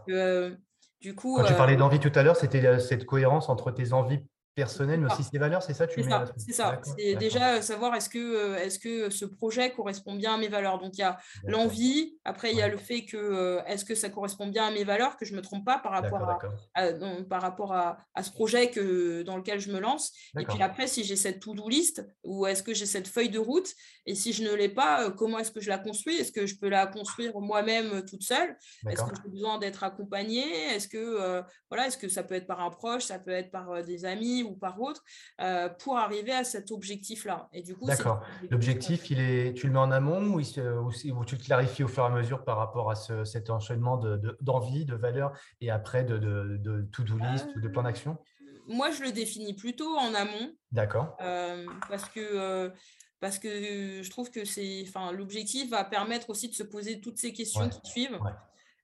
du coup, Quand tu parlais d'envie tout à l'heure, c'était cette cohérence entre tes envies personnel, mais aussi ses valeurs, c'est ça C'est ça, c'est ça. C'est déjà euh, savoir est-ce que, euh, est-ce que ce projet correspond bien à mes valeurs. Donc, il y a l'envie, après, il y a le fait que euh, est-ce que ça correspond bien à mes valeurs, que je ne me trompe pas par rapport, à, par rapport à, à, ce projet que, dans lequel je me lance. Et puis après, si j'ai cette to-do list ou est-ce que j'ai cette feuille de route, et si je ne l'ai pas, comment est-ce que je la construis? Est-ce que je peux la construire moi-même toute seule? Est-ce que j'ai besoin d'être accompagnée? Est-ce que, voilà, est-ce que ça peut être par un proche, ça peut être par des amis? Ou par autre euh, pour arriver à cet objectif-là. Et du coup, D'accord. L'objectif, il est, tu le mets en amont ou, ou, tu le clarifies au fur et à mesure par rapport à cet enchaînement d'envie, de, de, valeurs et après de, de, to-do list ou de plan d'action? euh, Moi, je le définis plutôt en amont. D'accord. Euh, parce que parce que je trouve que c'est, enfin, l'objectif va permettre aussi de se poser toutes ces questions qui suivent.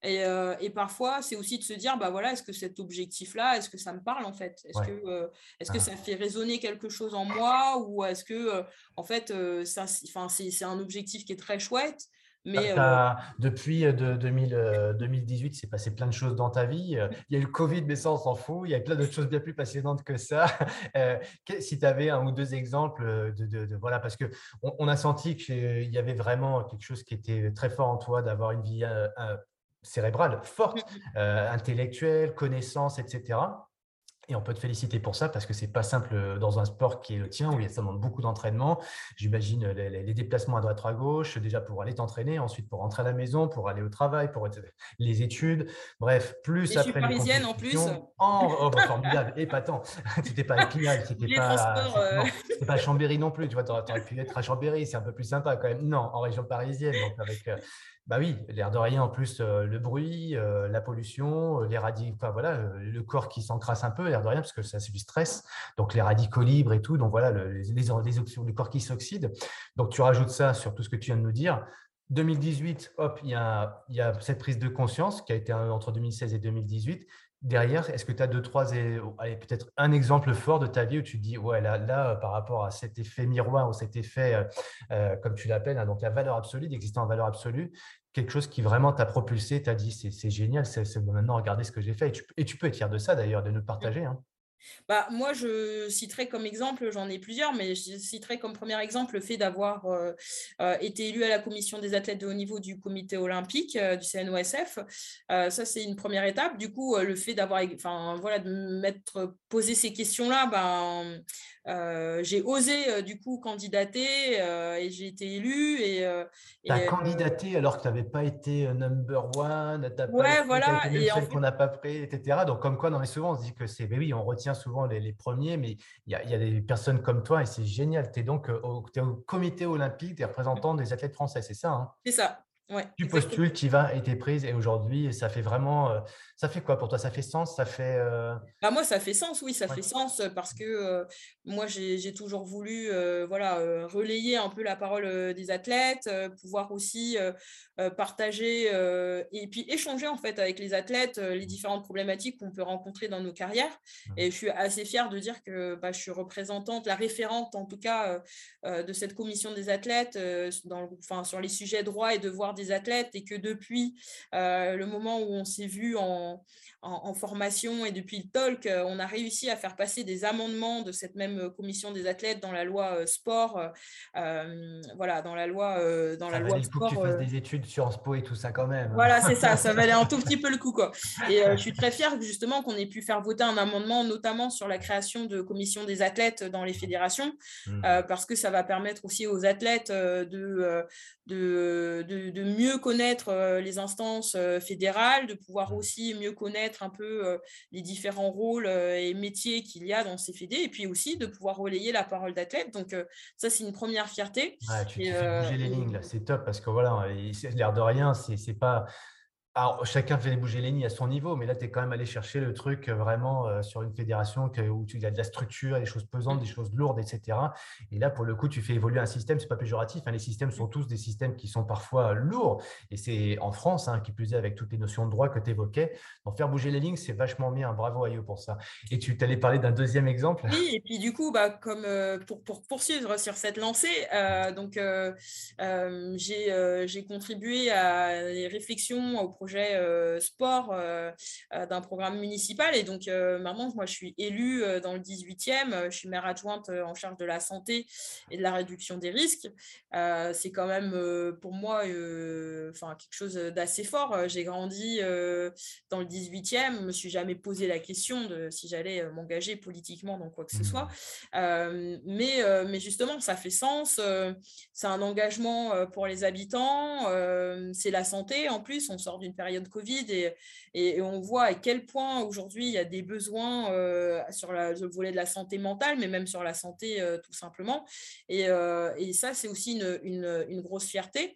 Euh, et, parfois, c'est aussi de se dire, bah voilà, est-ce que cet objectif-là, est-ce que ça me parle en fait? Est-ce que, euh, est-ce que ah. ça fait résonner quelque chose en moi Ou est-ce que, euh, en fait, ça, c'est, un objectif qui est très chouette mais depuis de, 2018, il s'est passé plein de choses dans ta vie. Il y a eu le Covid, mais ça, on s'en fout. Il y a plein d'autres choses bien plus passionnantes que ça. si tu avais un ou deux exemples de, voilà, parce que on, a senti qu'il y avait vraiment quelque chose qui était très fort en toi, d'avoir une vie cérébrale forte, mmh, mmh. euh, intellectuelle, connaissance, etc. Et on peut te féliciter pour ça parce que c'est pas simple euh, dans un sport qui est le tien où il y a, ça demande beaucoup d'entraînement. J'imagine euh, les, déplacements à droite à gauche, déjà pour aller t'entraîner, ensuite pour rentrer à la maison, pour aller au travail, pour les études. Bref, plus Et après. Je suis parisienne en plus. Oh, oh bah, formidable, épatant. c'était pas Épinal, c'était pas, euh... pas Chambéry non plus. Tu vois, tu aurais, pu être à Chambéry, c'est un peu plus sympa quand même. Non, en région parisienne, donc avec bah oui, l'air de rien, en plus, euh, le bruit, euh, la pollution, euh, les radicaux, voilà, le corps qui s'encrasse un peu, l'air de rien, parce que ça, c'est du stress. Donc, les radicaux libres et tout. Donc, voilà, les, les, le corps qui s'oxyde. Donc, tu rajoutes ça sur tout ce que tu viens de nous dire. 2018, hop, il il y a cette prise de conscience qui a été entre 2016 et 2018 derrière, est-ce que tu as deux, trois, peut-être un exemple fort de ta vie où tu te dis, ouais, là, là par rapport à cet effet miroir ou cet effet, euh, euh, comme tu l'appelles, hein, donc la valeur absolue, d'exister en valeur absolue, quelque chose qui vraiment t'a propulsé, t'a dit, c'est génial, c'est maintenant, regardez ce que j'ai fait. Et tu, peux être fier de ça, d'ailleurs, de nous partager. Hein. Bah, moi, je citerai comme exemple, j'en ai plusieurs, mais je citerai comme premier exemple le fait d'avoir euh, euh, été élu à la commission des athlètes de haut niveau du comité olympique euh, du CNOSF. ça, c'est une première étape. Du coup, le fait d'avoir, enfin, voilà, de m'être posé ces questions-là, ben, j'ai osé du coup candidater et j'ai été élu. Et, tu as candidaté alors que tu n'avais pas été number one, tu ouais, voilà. et en fait... qu'on n'a pas pris, etc. Donc, comme quoi, non, mais souvent, on se dit que c'est, oui, on retient souvent les, premiers, mais il y, a, des personnes comme toi et c'est génial. Tu es donc au, es au comité olympique des représentants des athlètes français, c'est ça hein? C'est ça. tu postules, tu y vas et tu es prise. Et aujourd'hui, ça fait vraiment. Ça fait quoi pour toi? Ça fait sens? Ça fait. Euh bah moi, ça fait sens, oui, ça fait sens parce que euh, moi, j'ai toujours voulu voilà, relayer un peu la parole des athlètes, pouvoir aussi partager et puis échanger en fait avec les athlètes les différentes problématiques qu'on peut rencontrer dans nos carrières. Mmh. Et je suis assez fière de dire que bah, je suis représentante, la référente en tout cas de cette commission des athlètes dans enfin, sur les sujets droits et devoirs des athlètes et que depuis le moment où on s'est vu en, 嗯。En, formation et depuis le talk, on a réussi à faire passer des amendements de cette même commission des athlètes dans la loi sport. voilà, dans la loi, dans la loi sport. Faut que tu fasses des études sur Spo et tout ça quand même. Voilà, c'est ça, ça valait un tout petit peu le coup. Quoi. Et je suis très fière justement qu'on ait pu faire voter un amendement, notamment sur la création de commissions des athlètes dans les fédérations, mmh. parce que ça va permettre aussi aux athlètes de, de, de, mieux connaître euh, les instances euh, fédérales, de pouvoir mmh. aussi mieux connaître un peu euh, les différents rôles et métiers qu'il y a dans ces fédés, et puis aussi de pouvoir relayer la parole d'athlète. Donc ça, c'est une première fierté. tu, fais bouger les lignes, c'est top, parce que voilà, l'air de rien, c'est pas alors, chacun fait bouger les lignes à son niveau, mais là, tu es quand même allé chercher le truc euh, vraiment euh, sur une fédération où tu as de la structure, des choses pesantes, des choses lourdes, etc. Et là, pour le coup, tu fais évoluer un système, ce n'est pas péjoratif. Hein, les systèmes sont tous des systèmes qui sont parfois lourds. Et c'est en France, hein, qui plus est avec toutes les notions de droit que tu évoquais. Donc, faire bouger les lignes, c'est vachement bien. Bravo à eux pour ça. Et tu t'allais parler d'un deuxième exemple? Oui, et puis du coup, bah, comme euh, pour, pour, poursuivre sur cette lancée, donc j'ai contribué à les réflexions au projet projet euh, sport euh, euh, d'un programme municipal. Et donc, maintenant, moi, je suis élue dans le 18e. Je suis maire adjointe en charge de la santé et de la réduction des risques. c'est quand même pour moi enfin, quelque chose d'assez fort. J'ai grandi dans le 18e. Je me suis jamais posé la question de si j'allais m'engager politiquement dans quoi que ce soit. Mmh. mais, mais justement, ça fait sens. c'est un engagement pour les habitants. c'est la santé. En plus, on sort d'une période Covid et, et, on voit à quel point aujourd'hui il y a des besoins euh, sur le volet de la santé mentale, mais même sur la santé euh, tout simplement. Et, euh, et ça, c'est aussi une, une, grosse fierté.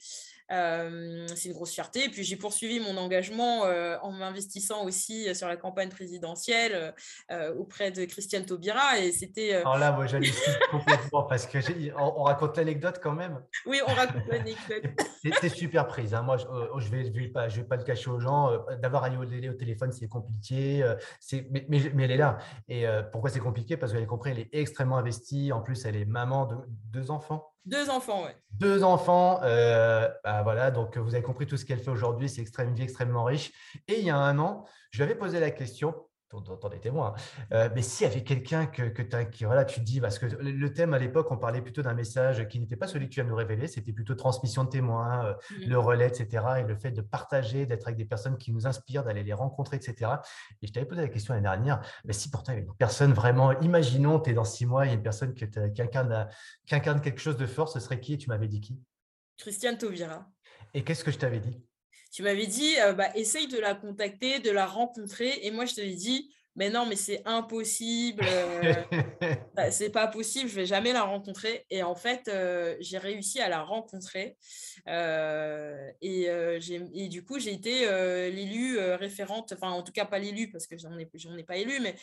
Euh, c'est une grosse fierté. Et puis j'ai poursuivi mon engagement euh, en m'investissant aussi sur la campagne présidentielle euh, auprès de Christiane Taubira. Et c'était. Alors là, moi j'allais complètement parce que on, raconte l'anecdote quand même. Oui, on raconte l'anecdote. C'était super prise. Hein. Moi, je, ne vais, vais, pas, je vais pas le cacher aux gens. D'avoir Ayo au téléphone, c'est compliqué. C'est, mais, mais, elle est là. Et pourquoi c'est compliqué? Parce que vous avez compris, elle est extrêmement investie. En plus, elle est maman de deux enfants. Deux enfants, oui. Deux enfants, euh, bah voilà, donc vous avez compris tout ce qu'elle fait aujourd'hui, c'est extrêmement vie extrêmement riche. Et il y a un an, je lui avais posé la question, t'en es témoin. Euh, mais s'il y avait quelqu'un que, que, voilà, tu te dis, parce que le thème à l'époque, on parlait plutôt d'un message qui n'était pas celui que tu viens de nous révéler, c'était plutôt transmission de témoins, euh, mmh. le relais, etc. Et le fait de partager, d'être avec des personnes qui nous inspirent, d'aller les rencontrer, etc. Et je t'avais posé la question l'année dernière, mais si pourtant il y avait une personne vraiment, imaginons, tu es dans six mois, il y a une personne qui incarne, qui incarne quelque chose de fort, ce serait qui? Et tu m'avais dit qui? Christiane Tauvira. Et qu'est-ce que je t'avais dit? Tu m'avais dit, euh, bah, essaye de la contacter, de la rencontrer. Et moi, je t'avais dit, mais non, mais c'est impossible, euh, bah, c'est pas possible, je vais jamais la rencontrer. Et en fait, euh, j'ai réussi à la rencontrer. Euh, et, et, du coup, j'ai été l'élu référente, enfin, en tout cas, pas l'élu, parce que j'en ai, ai pas élu, mais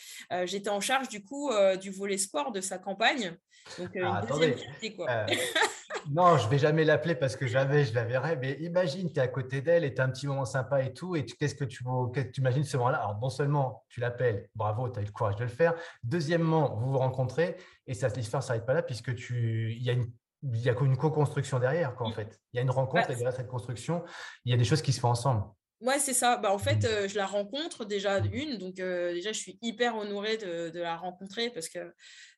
j'étais en charge du coup du volet sport de sa campagne. Donc, ah, une non, je vais jamais l'appeler parce que jamais je la verrai, mais imagine, tu es à côté d'elle et tu as un petit moment sympa et tout, et qu'est-ce que tu, imagines ce moment-là? Alors, non seulement tu l'appelles, bravo, tu as eu le courage de le faire. Deuxièmement, vous vous rencontrez et ça, l'histoire ne s'arrête pas là puisque tu, il y a une il y a une co-construction derrière, quoi, en fait. Il y a une rencontre et derrière cette construction, il y a des choses qui se font ensemble. Ouais, c'est ça. Bah, en fait, mmh. euh, je la rencontre déjà une, donc euh, déjà, je suis hyper honorée de, de, la rencontrer parce que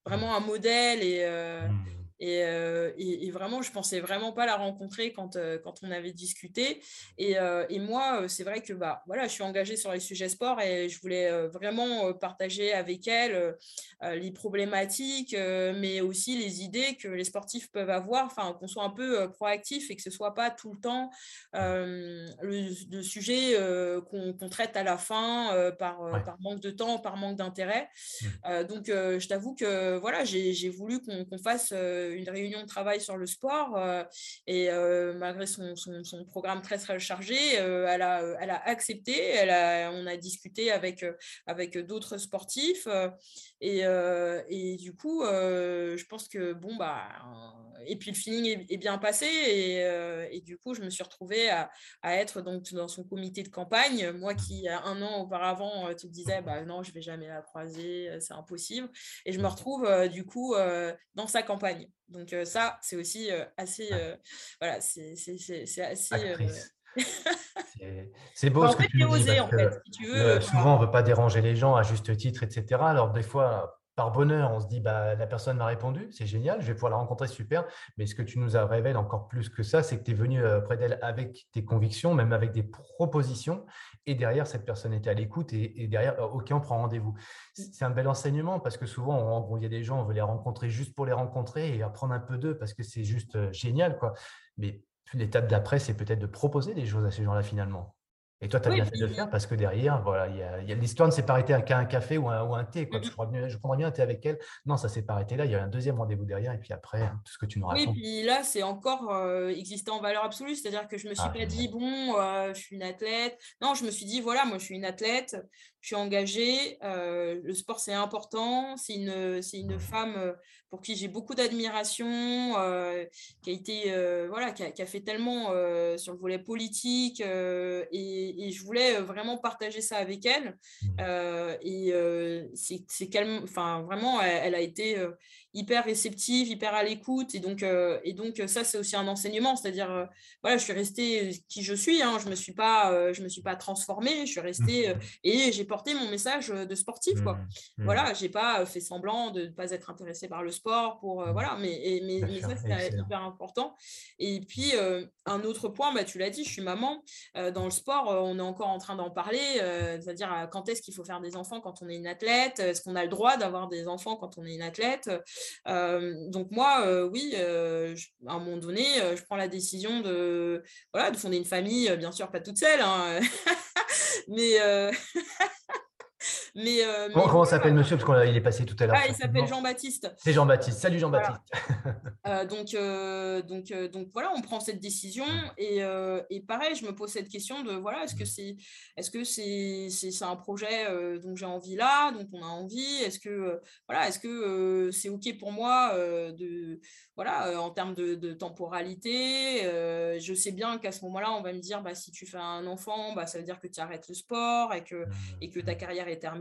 vraiment un modèle et, euh, mmh. Euh, et, et, vraiment, je pensais vraiment pas la rencontrer quand, euh, quand on avait discuté. Et, euh, et moi, c'est vrai que bah, voilà, je suis engagée sur les sujets sport et je voulais vraiment partager avec elle les problématiques, mais aussi les idées que les sportifs peuvent avoir, enfin, qu'on soit un peu proactif et que ce soit pas tout le temps le, sujet qu'on traite à la fin par, par, manque de temps, par manque d'intérêt. Mmh. donc, je t'avoue que voilà, j'ai voulu qu'on fasse une réunion de travail sur le sport euh, et euh, malgré son, son, programme très très chargé, euh, elle, a, elle a accepté, elle a, on a discuté avec, avec d'autres sportifs et, et, du coup, je pense que bon, bah, et puis le feeling est, bien passé et, et, du coup, je me suis retrouvée à, à, être donc dans son comité de campagne. Moi qui, un an auparavant, te disais, bah, non, je vais jamais la croiser, c'est impossible. Et je me retrouve du coup dans sa campagne. Donc ça, c'est aussi assez... voilà, c'est assez... C'est beau ce que tu dis. Osé, en fait, si tu veux, souvent, on ne veut pas déranger les gens à juste titre, etc. Alors, des fois, par bonheur, on se dit bah, la personne m'a répondu, c'est génial, je vais pouvoir la rencontrer, super. Mais ce que tu nous as révélé encore plus que ça, c'est que tu es venu près d'elle avec tes convictions, même avec des propositions. Et derrière, cette personne était à l'écoute et, derrière, euh, OK, on prend rendez-vous. C'est un bel enseignement parce que souvent, il y a des gens, on veut les rencontrer juste pour les rencontrer et apprendre un peu d'eux parce que c'est juste euh, génial. Quoi. Mais l'étape d'après, c'est peut-être de proposer des choses à ces gens-là finalement. Et toi, tu as bien fait de le faire parce que derrière, voilà, y a, l'histoire ne s'est pas arrêtée qu'à un café ou un, ou un thé. Quoi. Mm-hmm. Je, prendrais bien un thé avec elle. Non, ça s'est pas arrêté là. Il y a un deuxième rendez-vous derrière. Et puis après, tout ce que tu nous racontes. Oui, puis là, c'est encore euh, en valeur absolue. C'est-à-dire que je ne me suis ah, pas dit, bon, euh, je suis une athlète. Non, je me suis dit, voilà, moi, je suis une athlète. Je suis engagée. Euh, le sport, c'est important. C'est une, c'est une femme pour qui j'ai beaucoup d'admiration, qui a été, voilà, qui a, fait tellement sur le volet politique et et, je voulais euh, vraiment partager ça avec elle. Mmh. Euh, et euh, c'est calme, enfin vraiment, elle, a été hyper réceptive, hyper à l'écoute. Et donc, et donc ça, c'est aussi un enseignement. C'est-à-dire, voilà, je suis restée qui je suis. Hein, je me suis pas, je me suis pas transformée. Je suis restée mmh. et j'ai porté mon message de sportif. Quoi. Mmh. Voilà, j'ai pas fait semblant de ne pas être intéressée par le sport. Pour voilà, mais, mais, mais ça, c'est hyper important. Et puis un autre point, bah, tu l'as dit, je suis maman. dans le sport, on est encore en train d'en parler, euh, c'est-à-dire euh, quand est-ce qu'il faut faire des enfants quand on est une athlète, est-ce qu'on a le droit d'avoir des enfants quand on est une athlète? Donc moi, oui, à un moment donné, je prends la décision de fonder une famille, bien sûr pas toute seule, hein, mais Mais, euh, comment, s'appelle monsieur Parce qu'il est passé tout à l'heure. Ah, il s'appelle Jean-Baptiste. C'est Jean-Baptiste. Salut Jean-Baptiste. Euh, donc, euh, donc, donc voilà, on prend cette décision et, et, pareil, je me pose cette question de voilà, est-ce que c'est que c'est un projet dont j'ai envie là, dont on a envie, est-ce que voilà, est-ce que c'est ok pour moi de voilà en termes de, de temporalité? je sais bien qu'à ce moment-là, on va me dire bah si tu fais un enfant, bah ça veut dire que tu arrêtes le sport et que et que ta carrière est terminée,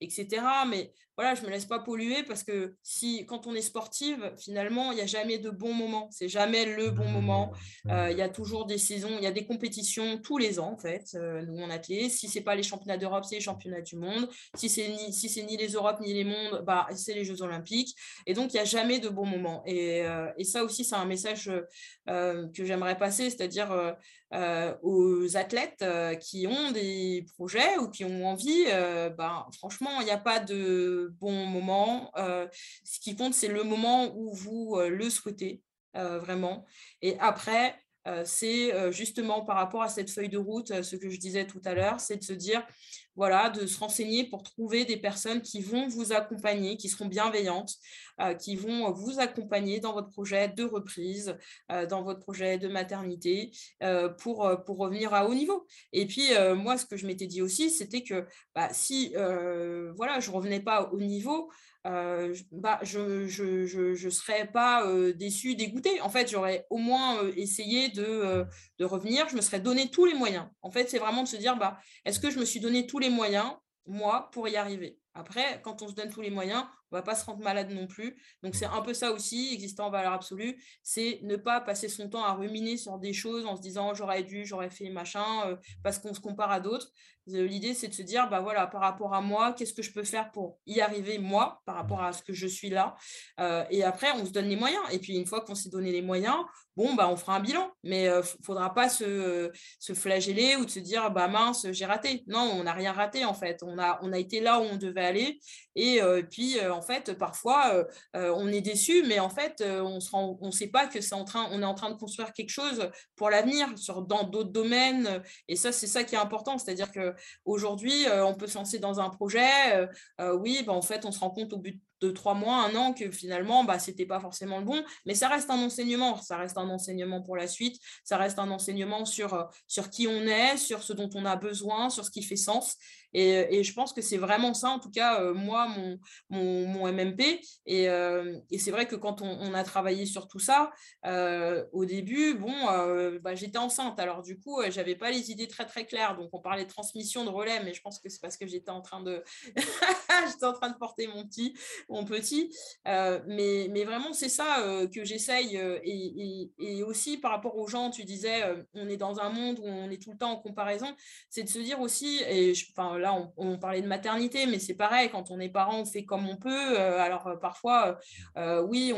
etc. Mais voilà, je me laisse pas polluer parce que si, quand on est sportive, finalement, il n'y a jamais de bon moment. C'est jamais le bon mmh, moment. Mmh. Euh, il y a toujours des saisons, il y a des compétitions tous les ans, en fait, euh, nous, en athlète. Si c'est pas les championnats d'Europe, c'est les championnats du monde. Si c'est ni, si c'est ni les Europes ni les mondes, bah, c'est les Jeux olympiques. Et donc, il n'y a jamais de bon moment. Et, euh, et ça aussi, c'est un message que j'aimerais passer, c'est-à-dire aux athlètes qui ont des projets ou qui ont envie, bah, franchement, il n'y a pas de bon moment. Euh, ce qui compte, c'est le moment où vous euh, le souhaitez euh, vraiment. Et après, c'est justement par rapport à cette feuille de route, ce que je disais tout à l'heure, c'est de se dire, voilà, de se renseigner pour trouver des personnes qui vont vous accompagner, qui seront bienveillantes, qui vont vous accompagner dans votre projet de reprise, dans votre projet de maternité, pour, pour revenir à haut niveau. Et puis, moi, ce que je m'étais dit aussi, c'était que bah, si voilà, je ne revenais pas au niveau, bah, je ne serais pas déçue, dégoûtée. En fait, j'aurais au moins essayé de, de, revenir. Je me serais donné tous les moyens. En fait, c'est vraiment de se dire, bah, est-ce que je me suis donné tous les moyens, moi, pour y arriver? Après, quand on se donne tous les moyens, on va pas se rendre malade non plus. Donc, c'est un peu ça aussi, existant en valeur absolue, c'est ne pas passer son temps à ruminer sur des choses en se disant, j'aurais dû, j'aurais fait machin, parce qu'on se compare à d'autres. L'idée, c'est de se dire, bah voilà, par rapport à moi, qu'est-ce que je peux faire pour y arriver, moi, par rapport à ce que je suis là? Euh, et après, on se donne les moyens. Et puis, une fois qu'on s'est donné les moyens, bon, bah, on fera un bilan. Mais il euh, faudra pas se, flageller ou de se dire, bah mince, j'ai raté. Non, on n'a rien raté, en fait. On a, on a été là où on devait aller. Et euh, puis, en fait, parfois, on est déçu, mais en fait, on ne sait pas que c'est en train, est en train de construire quelque chose pour l'avenir, dans d'autres domaines. Et ça, c'est ça qui est important. C'est-à-dire que Aujourd'hui, euh, on peut se lancer dans un projet. Euh, euh, oui, bah, en fait, on se rend compte au bout de trois mois, un an, que finalement, bah, ce n'était pas forcément le bon. Mais ça reste un enseignement. Ça reste un enseignement pour la suite. Ça reste un enseignement sur, sur qui on est, sur ce dont on a besoin, sur ce qui fait sens. Et, je pense que c'est vraiment ça, en tout cas, euh, moi, mon, mon, MMP. Euh, et, c'est vrai que quand on, a travaillé sur tout ça, euh, au début, bon, bah, j'étais enceinte. Alors, du coup, je n'avais pas les idées très, très claires. Donc, on parlait de transmission de relais, mais je pense que c'est parce que j'étais en train de... j'étais en train de porter mon petit, petit. mais, mais vraiment, c'est ça que j'essaye. Et, et, aussi, par rapport aux gens, tu disais, on est dans un monde où on est tout le temps en comparaison. C'est de se dire aussi, et je, enfin, là, on, parlait de maternité, mais c'est pareil, quand on est parent, on fait comme on peut. Euh, alors, euh, parfois, euh, oui,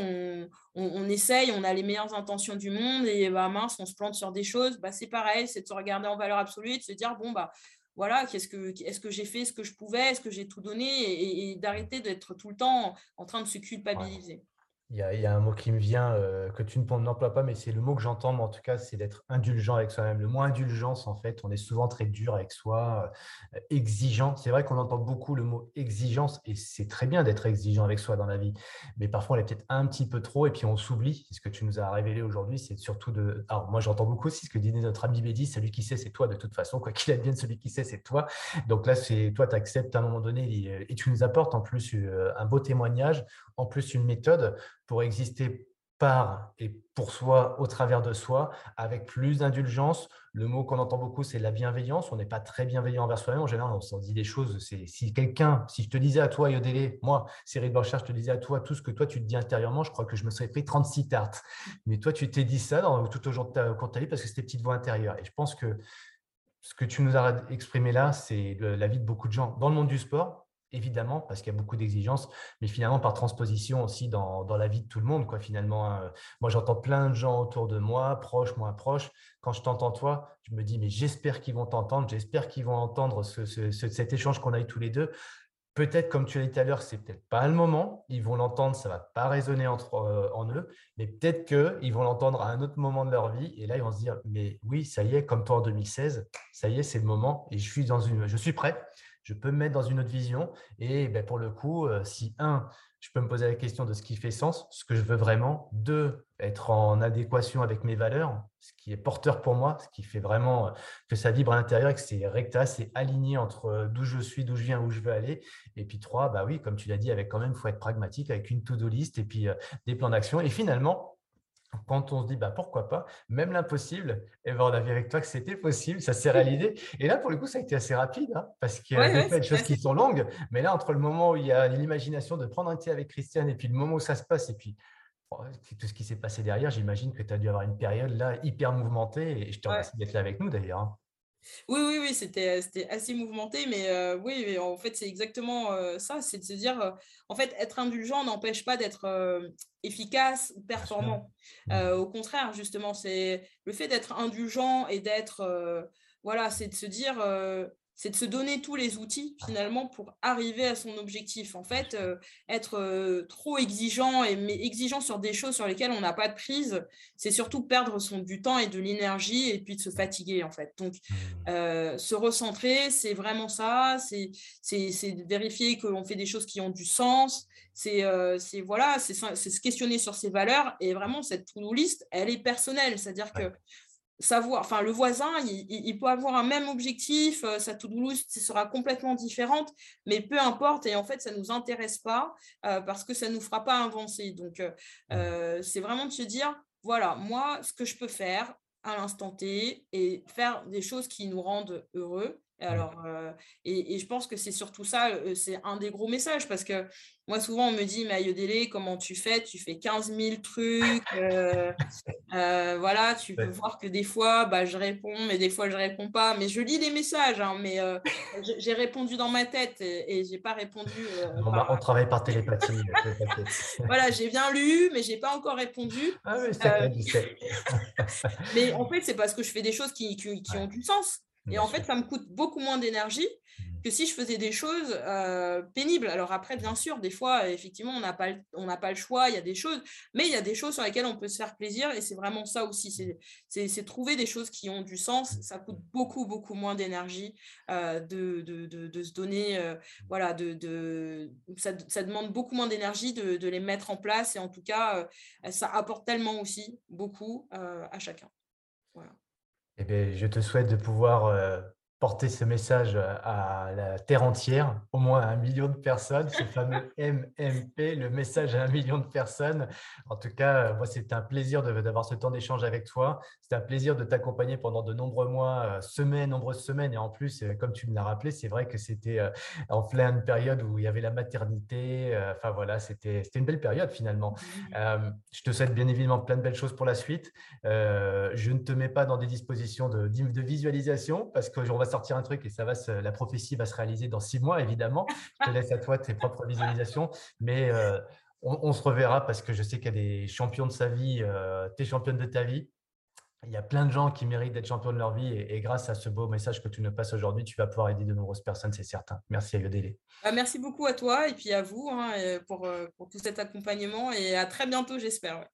on, essaye, on a les meilleures intentions du monde, et bah, mince, on se plante sur des choses. Bah, c'est pareil, c'est de se regarder en valeur absolue, de se dire, bon, bah, voilà, qu'est-ce que, est-ce que j'ai fait ce que je pouvais, est-ce que j'ai tout donné, et, d'arrêter d'être tout le temps en train de se culpabiliser. Il y, a, un mot qui me vient euh, que tu n'emploies pas, mais c'est le mot que j'entends, mais en tout cas, c'est d'être indulgent avec soi-même. Le mot indulgence, en fait, on est souvent très dur avec soi, euh, exigeant. C'est vrai qu'on entend beaucoup le mot exigence, et c'est très bien d'être exigeant avec soi dans la vie, mais parfois on est peut-être un petit peu trop, et puis on s'oublie. Ce que tu nous as révélé aujourd'hui, c'est surtout de. Alors, moi, j'entends beaucoup aussi ce que disait notre ami Bédi celui qui sait, c'est toi, de toute façon, quoi qu'il advienne, celui qui sait, c'est toi. Donc là, c'est toi, tu acceptes à un moment donné, et tu nous apportes en plus euh, un beau témoignage, en plus une méthode pour exister par et pour soi, au travers de soi, avec plus d'indulgence. Le mot qu'on entend beaucoup, c'est la bienveillance. On n'est pas très bienveillant envers soi-même. En général, on s'en dit des choses. Si quelqu'un, si je te disais à toi, Yodélé, moi, Cyril Blanchard, je te disais à toi tout ce que toi, tu te dis intérieurement, je crois que je me serais pris 36 tartes. Mais toi, tu t'es dit ça tout au long de ta, vie parce que c'était petite voix intérieure. Et je pense que ce que tu nous as exprimé là, c'est la vie de beaucoup de gens dans le monde du sport, évidemment, parce qu'il y a beaucoup d'exigences, mais finalement par transposition aussi dans, la vie de tout le monde. Finalement, hein. Moi, j'entends plein de gens autour de moi, proches, moins proches. Quand je t'entends toi, je me dis, mais j'espère qu'ils vont t'entendre, j'espère qu'ils vont entendre cet échange qu'on a eu tous les deux. Peut-être, comme tu l'as dit tout à l'heure, c'est peut-être pas le moment. Ils vont l'entendre, ça va pas résonner entre, euh, en eux, mais peut-être qu'ils vont l'entendre à un autre moment de leur vie. Et là, ils vont se dire, mais oui, ça y est, comme toi en 2016, ça y est, c'est le moment. Et je suis dans une, je suis prêt je peux me mettre dans une autre vision. Et ben, pour le coup, euh, si un, je peux me poser la question de ce qui fait sens, ce que je veux vraiment. Deux, être en adéquation avec mes valeurs, ce qui est porteur pour moi, ce qui fait vraiment euh, que ça vibre à l'intérieur et que c'est recta, c'est aligné entre euh, d'où je suis, d'où je viens, où je veux aller. Et puis trois, bah oui, comme tu l'as dit, avec quand même, il faut être pragmatique avec une to-do list et puis des plans d'action. Et finalement, quand on se dit bah, pourquoi pas, même l'impossible, et eh ben, on a vu avec toi que c'était possible, ça s'est réalisé. Et là, pour le coup, ça a été assez rapide, hein, parce qu'il y a des choses qui sont longues, mais là, entre le moment où il y a l'imagination de prendre un thé avec Christiane et puis le moment où ça se passe, et puis oh, tout ce qui s'est passé derrière, j'imagine que tu as dû avoir une période là hyper mouvementée, et je te remercie d'être là avec nous d'ailleurs. Oui, oui, oui, c'était, assez mouvementé, mais oui, en fait, c'est exactement ça, c'est de se dire, en fait, être indulgent n'empêche pas d'être efficace ou performant. Mmh. au contraire, justement, c'est le fait d'être indulgent et d'être, voilà, c'est de se dire, c'est de se donner tous les outils finalement pour arriver à son objectif. En fait, euh, être euh, trop exigeant, et, mais exigeant sur des choses sur lesquelles on n'a pas de prise, c'est surtout perdre son, du temps et de l'énergie et puis de se fatiguer en fait. Donc, mmh. euh, se recentrer, c'est vraiment ça, c'est vérifier qu'on fait des choses qui ont du sens, c'est voilà, c'est se questionner sur ses valeurs et vraiment cette to-do list, elle est personnelle, c'est-à-dire que savoir, enfin le voisin, il, peut avoir un même objectif, euh, sa to-do list sera complètement différente, mais peu importe, et en fait, ça ne nous intéresse pas euh, parce que ça ne nous fera pas avancer. Donc, euh, c'est vraiment de se dire, voilà, moi, ce que je peux faire à l'instant T et faire des choses qui nous rendent heureux. Alors, et, je pense que c'est surtout ça, c'est un des gros messages, parce que moi, souvent, on me dit, mais Ayodele, comment tu fais? Tu fais 15 000 trucs. voilà, tu peux voir que des fois, bah, je réponds, mais des fois, je réponds pas. Mais je lis les messages, hein, mais j'ai répondu dans ma tête et, je n'ai pas répondu. Bah, on travaille par télépathie. voilà, j'ai bien lu, mais je n'ai pas encore répondu. Ah oui, Mais en fait, c'est parce que je fais des choses qui, qui, qui ont du sens. Et en fait, ça me coûte beaucoup moins d'énergie mmh. que si je faisais des choses euh, pénibles. Alors après, bien sûr, des fois, effectivement, on n'a pas, pas le choix, il y a des choses, mais il y a des choses sur lesquelles on peut se faire plaisir et c'est vraiment ça aussi. C'est trouver des choses qui ont du sens. Ça coûte beaucoup, beaucoup moins d'énergie euh, de, de, de, se donner. Euh, voilà, de, ça, ça, demande beaucoup moins d'énergie de, les mettre en place et en tout cas, ça apporte tellement aussi beaucoup à chacun. Voilà. Eh bien, je te souhaite de pouvoir euh, porter ce message à la terre entière, au moins à un million de personnes, ce fameux MMP, le message à un million de personnes. En tout cas, moi, c'est un plaisir d'avoir ce temps d'échange avec toi. C'est un plaisir de t'accompagner pendant de nombreux mois, euh, semaines, nombreuses semaines. Et en plus, euh, comme tu me l'as rappelé, c'est vrai que c'était en pleine période où il y avait la maternité. Enfin voilà, c'était une belle période finalement. Je te souhaite bien évidemment plein de belles choses pour la suite. Je ne te mets pas dans des dispositions de, de visualisation parce que va sortir un truc et ça va la prophétie va se réaliser dans six mois, évidemment. Je te laisse à toi tes propres visualisations. Mais euh, on, se reverra parce que je sais qu'il y a des champions de sa vie, euh, tu es championne de ta vie. Il y a plein de gens qui méritent d'être champions de leur vie et, grâce à ce beau message que tu nous passes aujourd'hui, tu vas pouvoir aider de nombreuses personnes, c'est certain. Merci à Yodélé. Bah, merci beaucoup à toi et puis à vous hein, pour, euh, pour, tout cet accompagnement et à très bientôt, j'espère.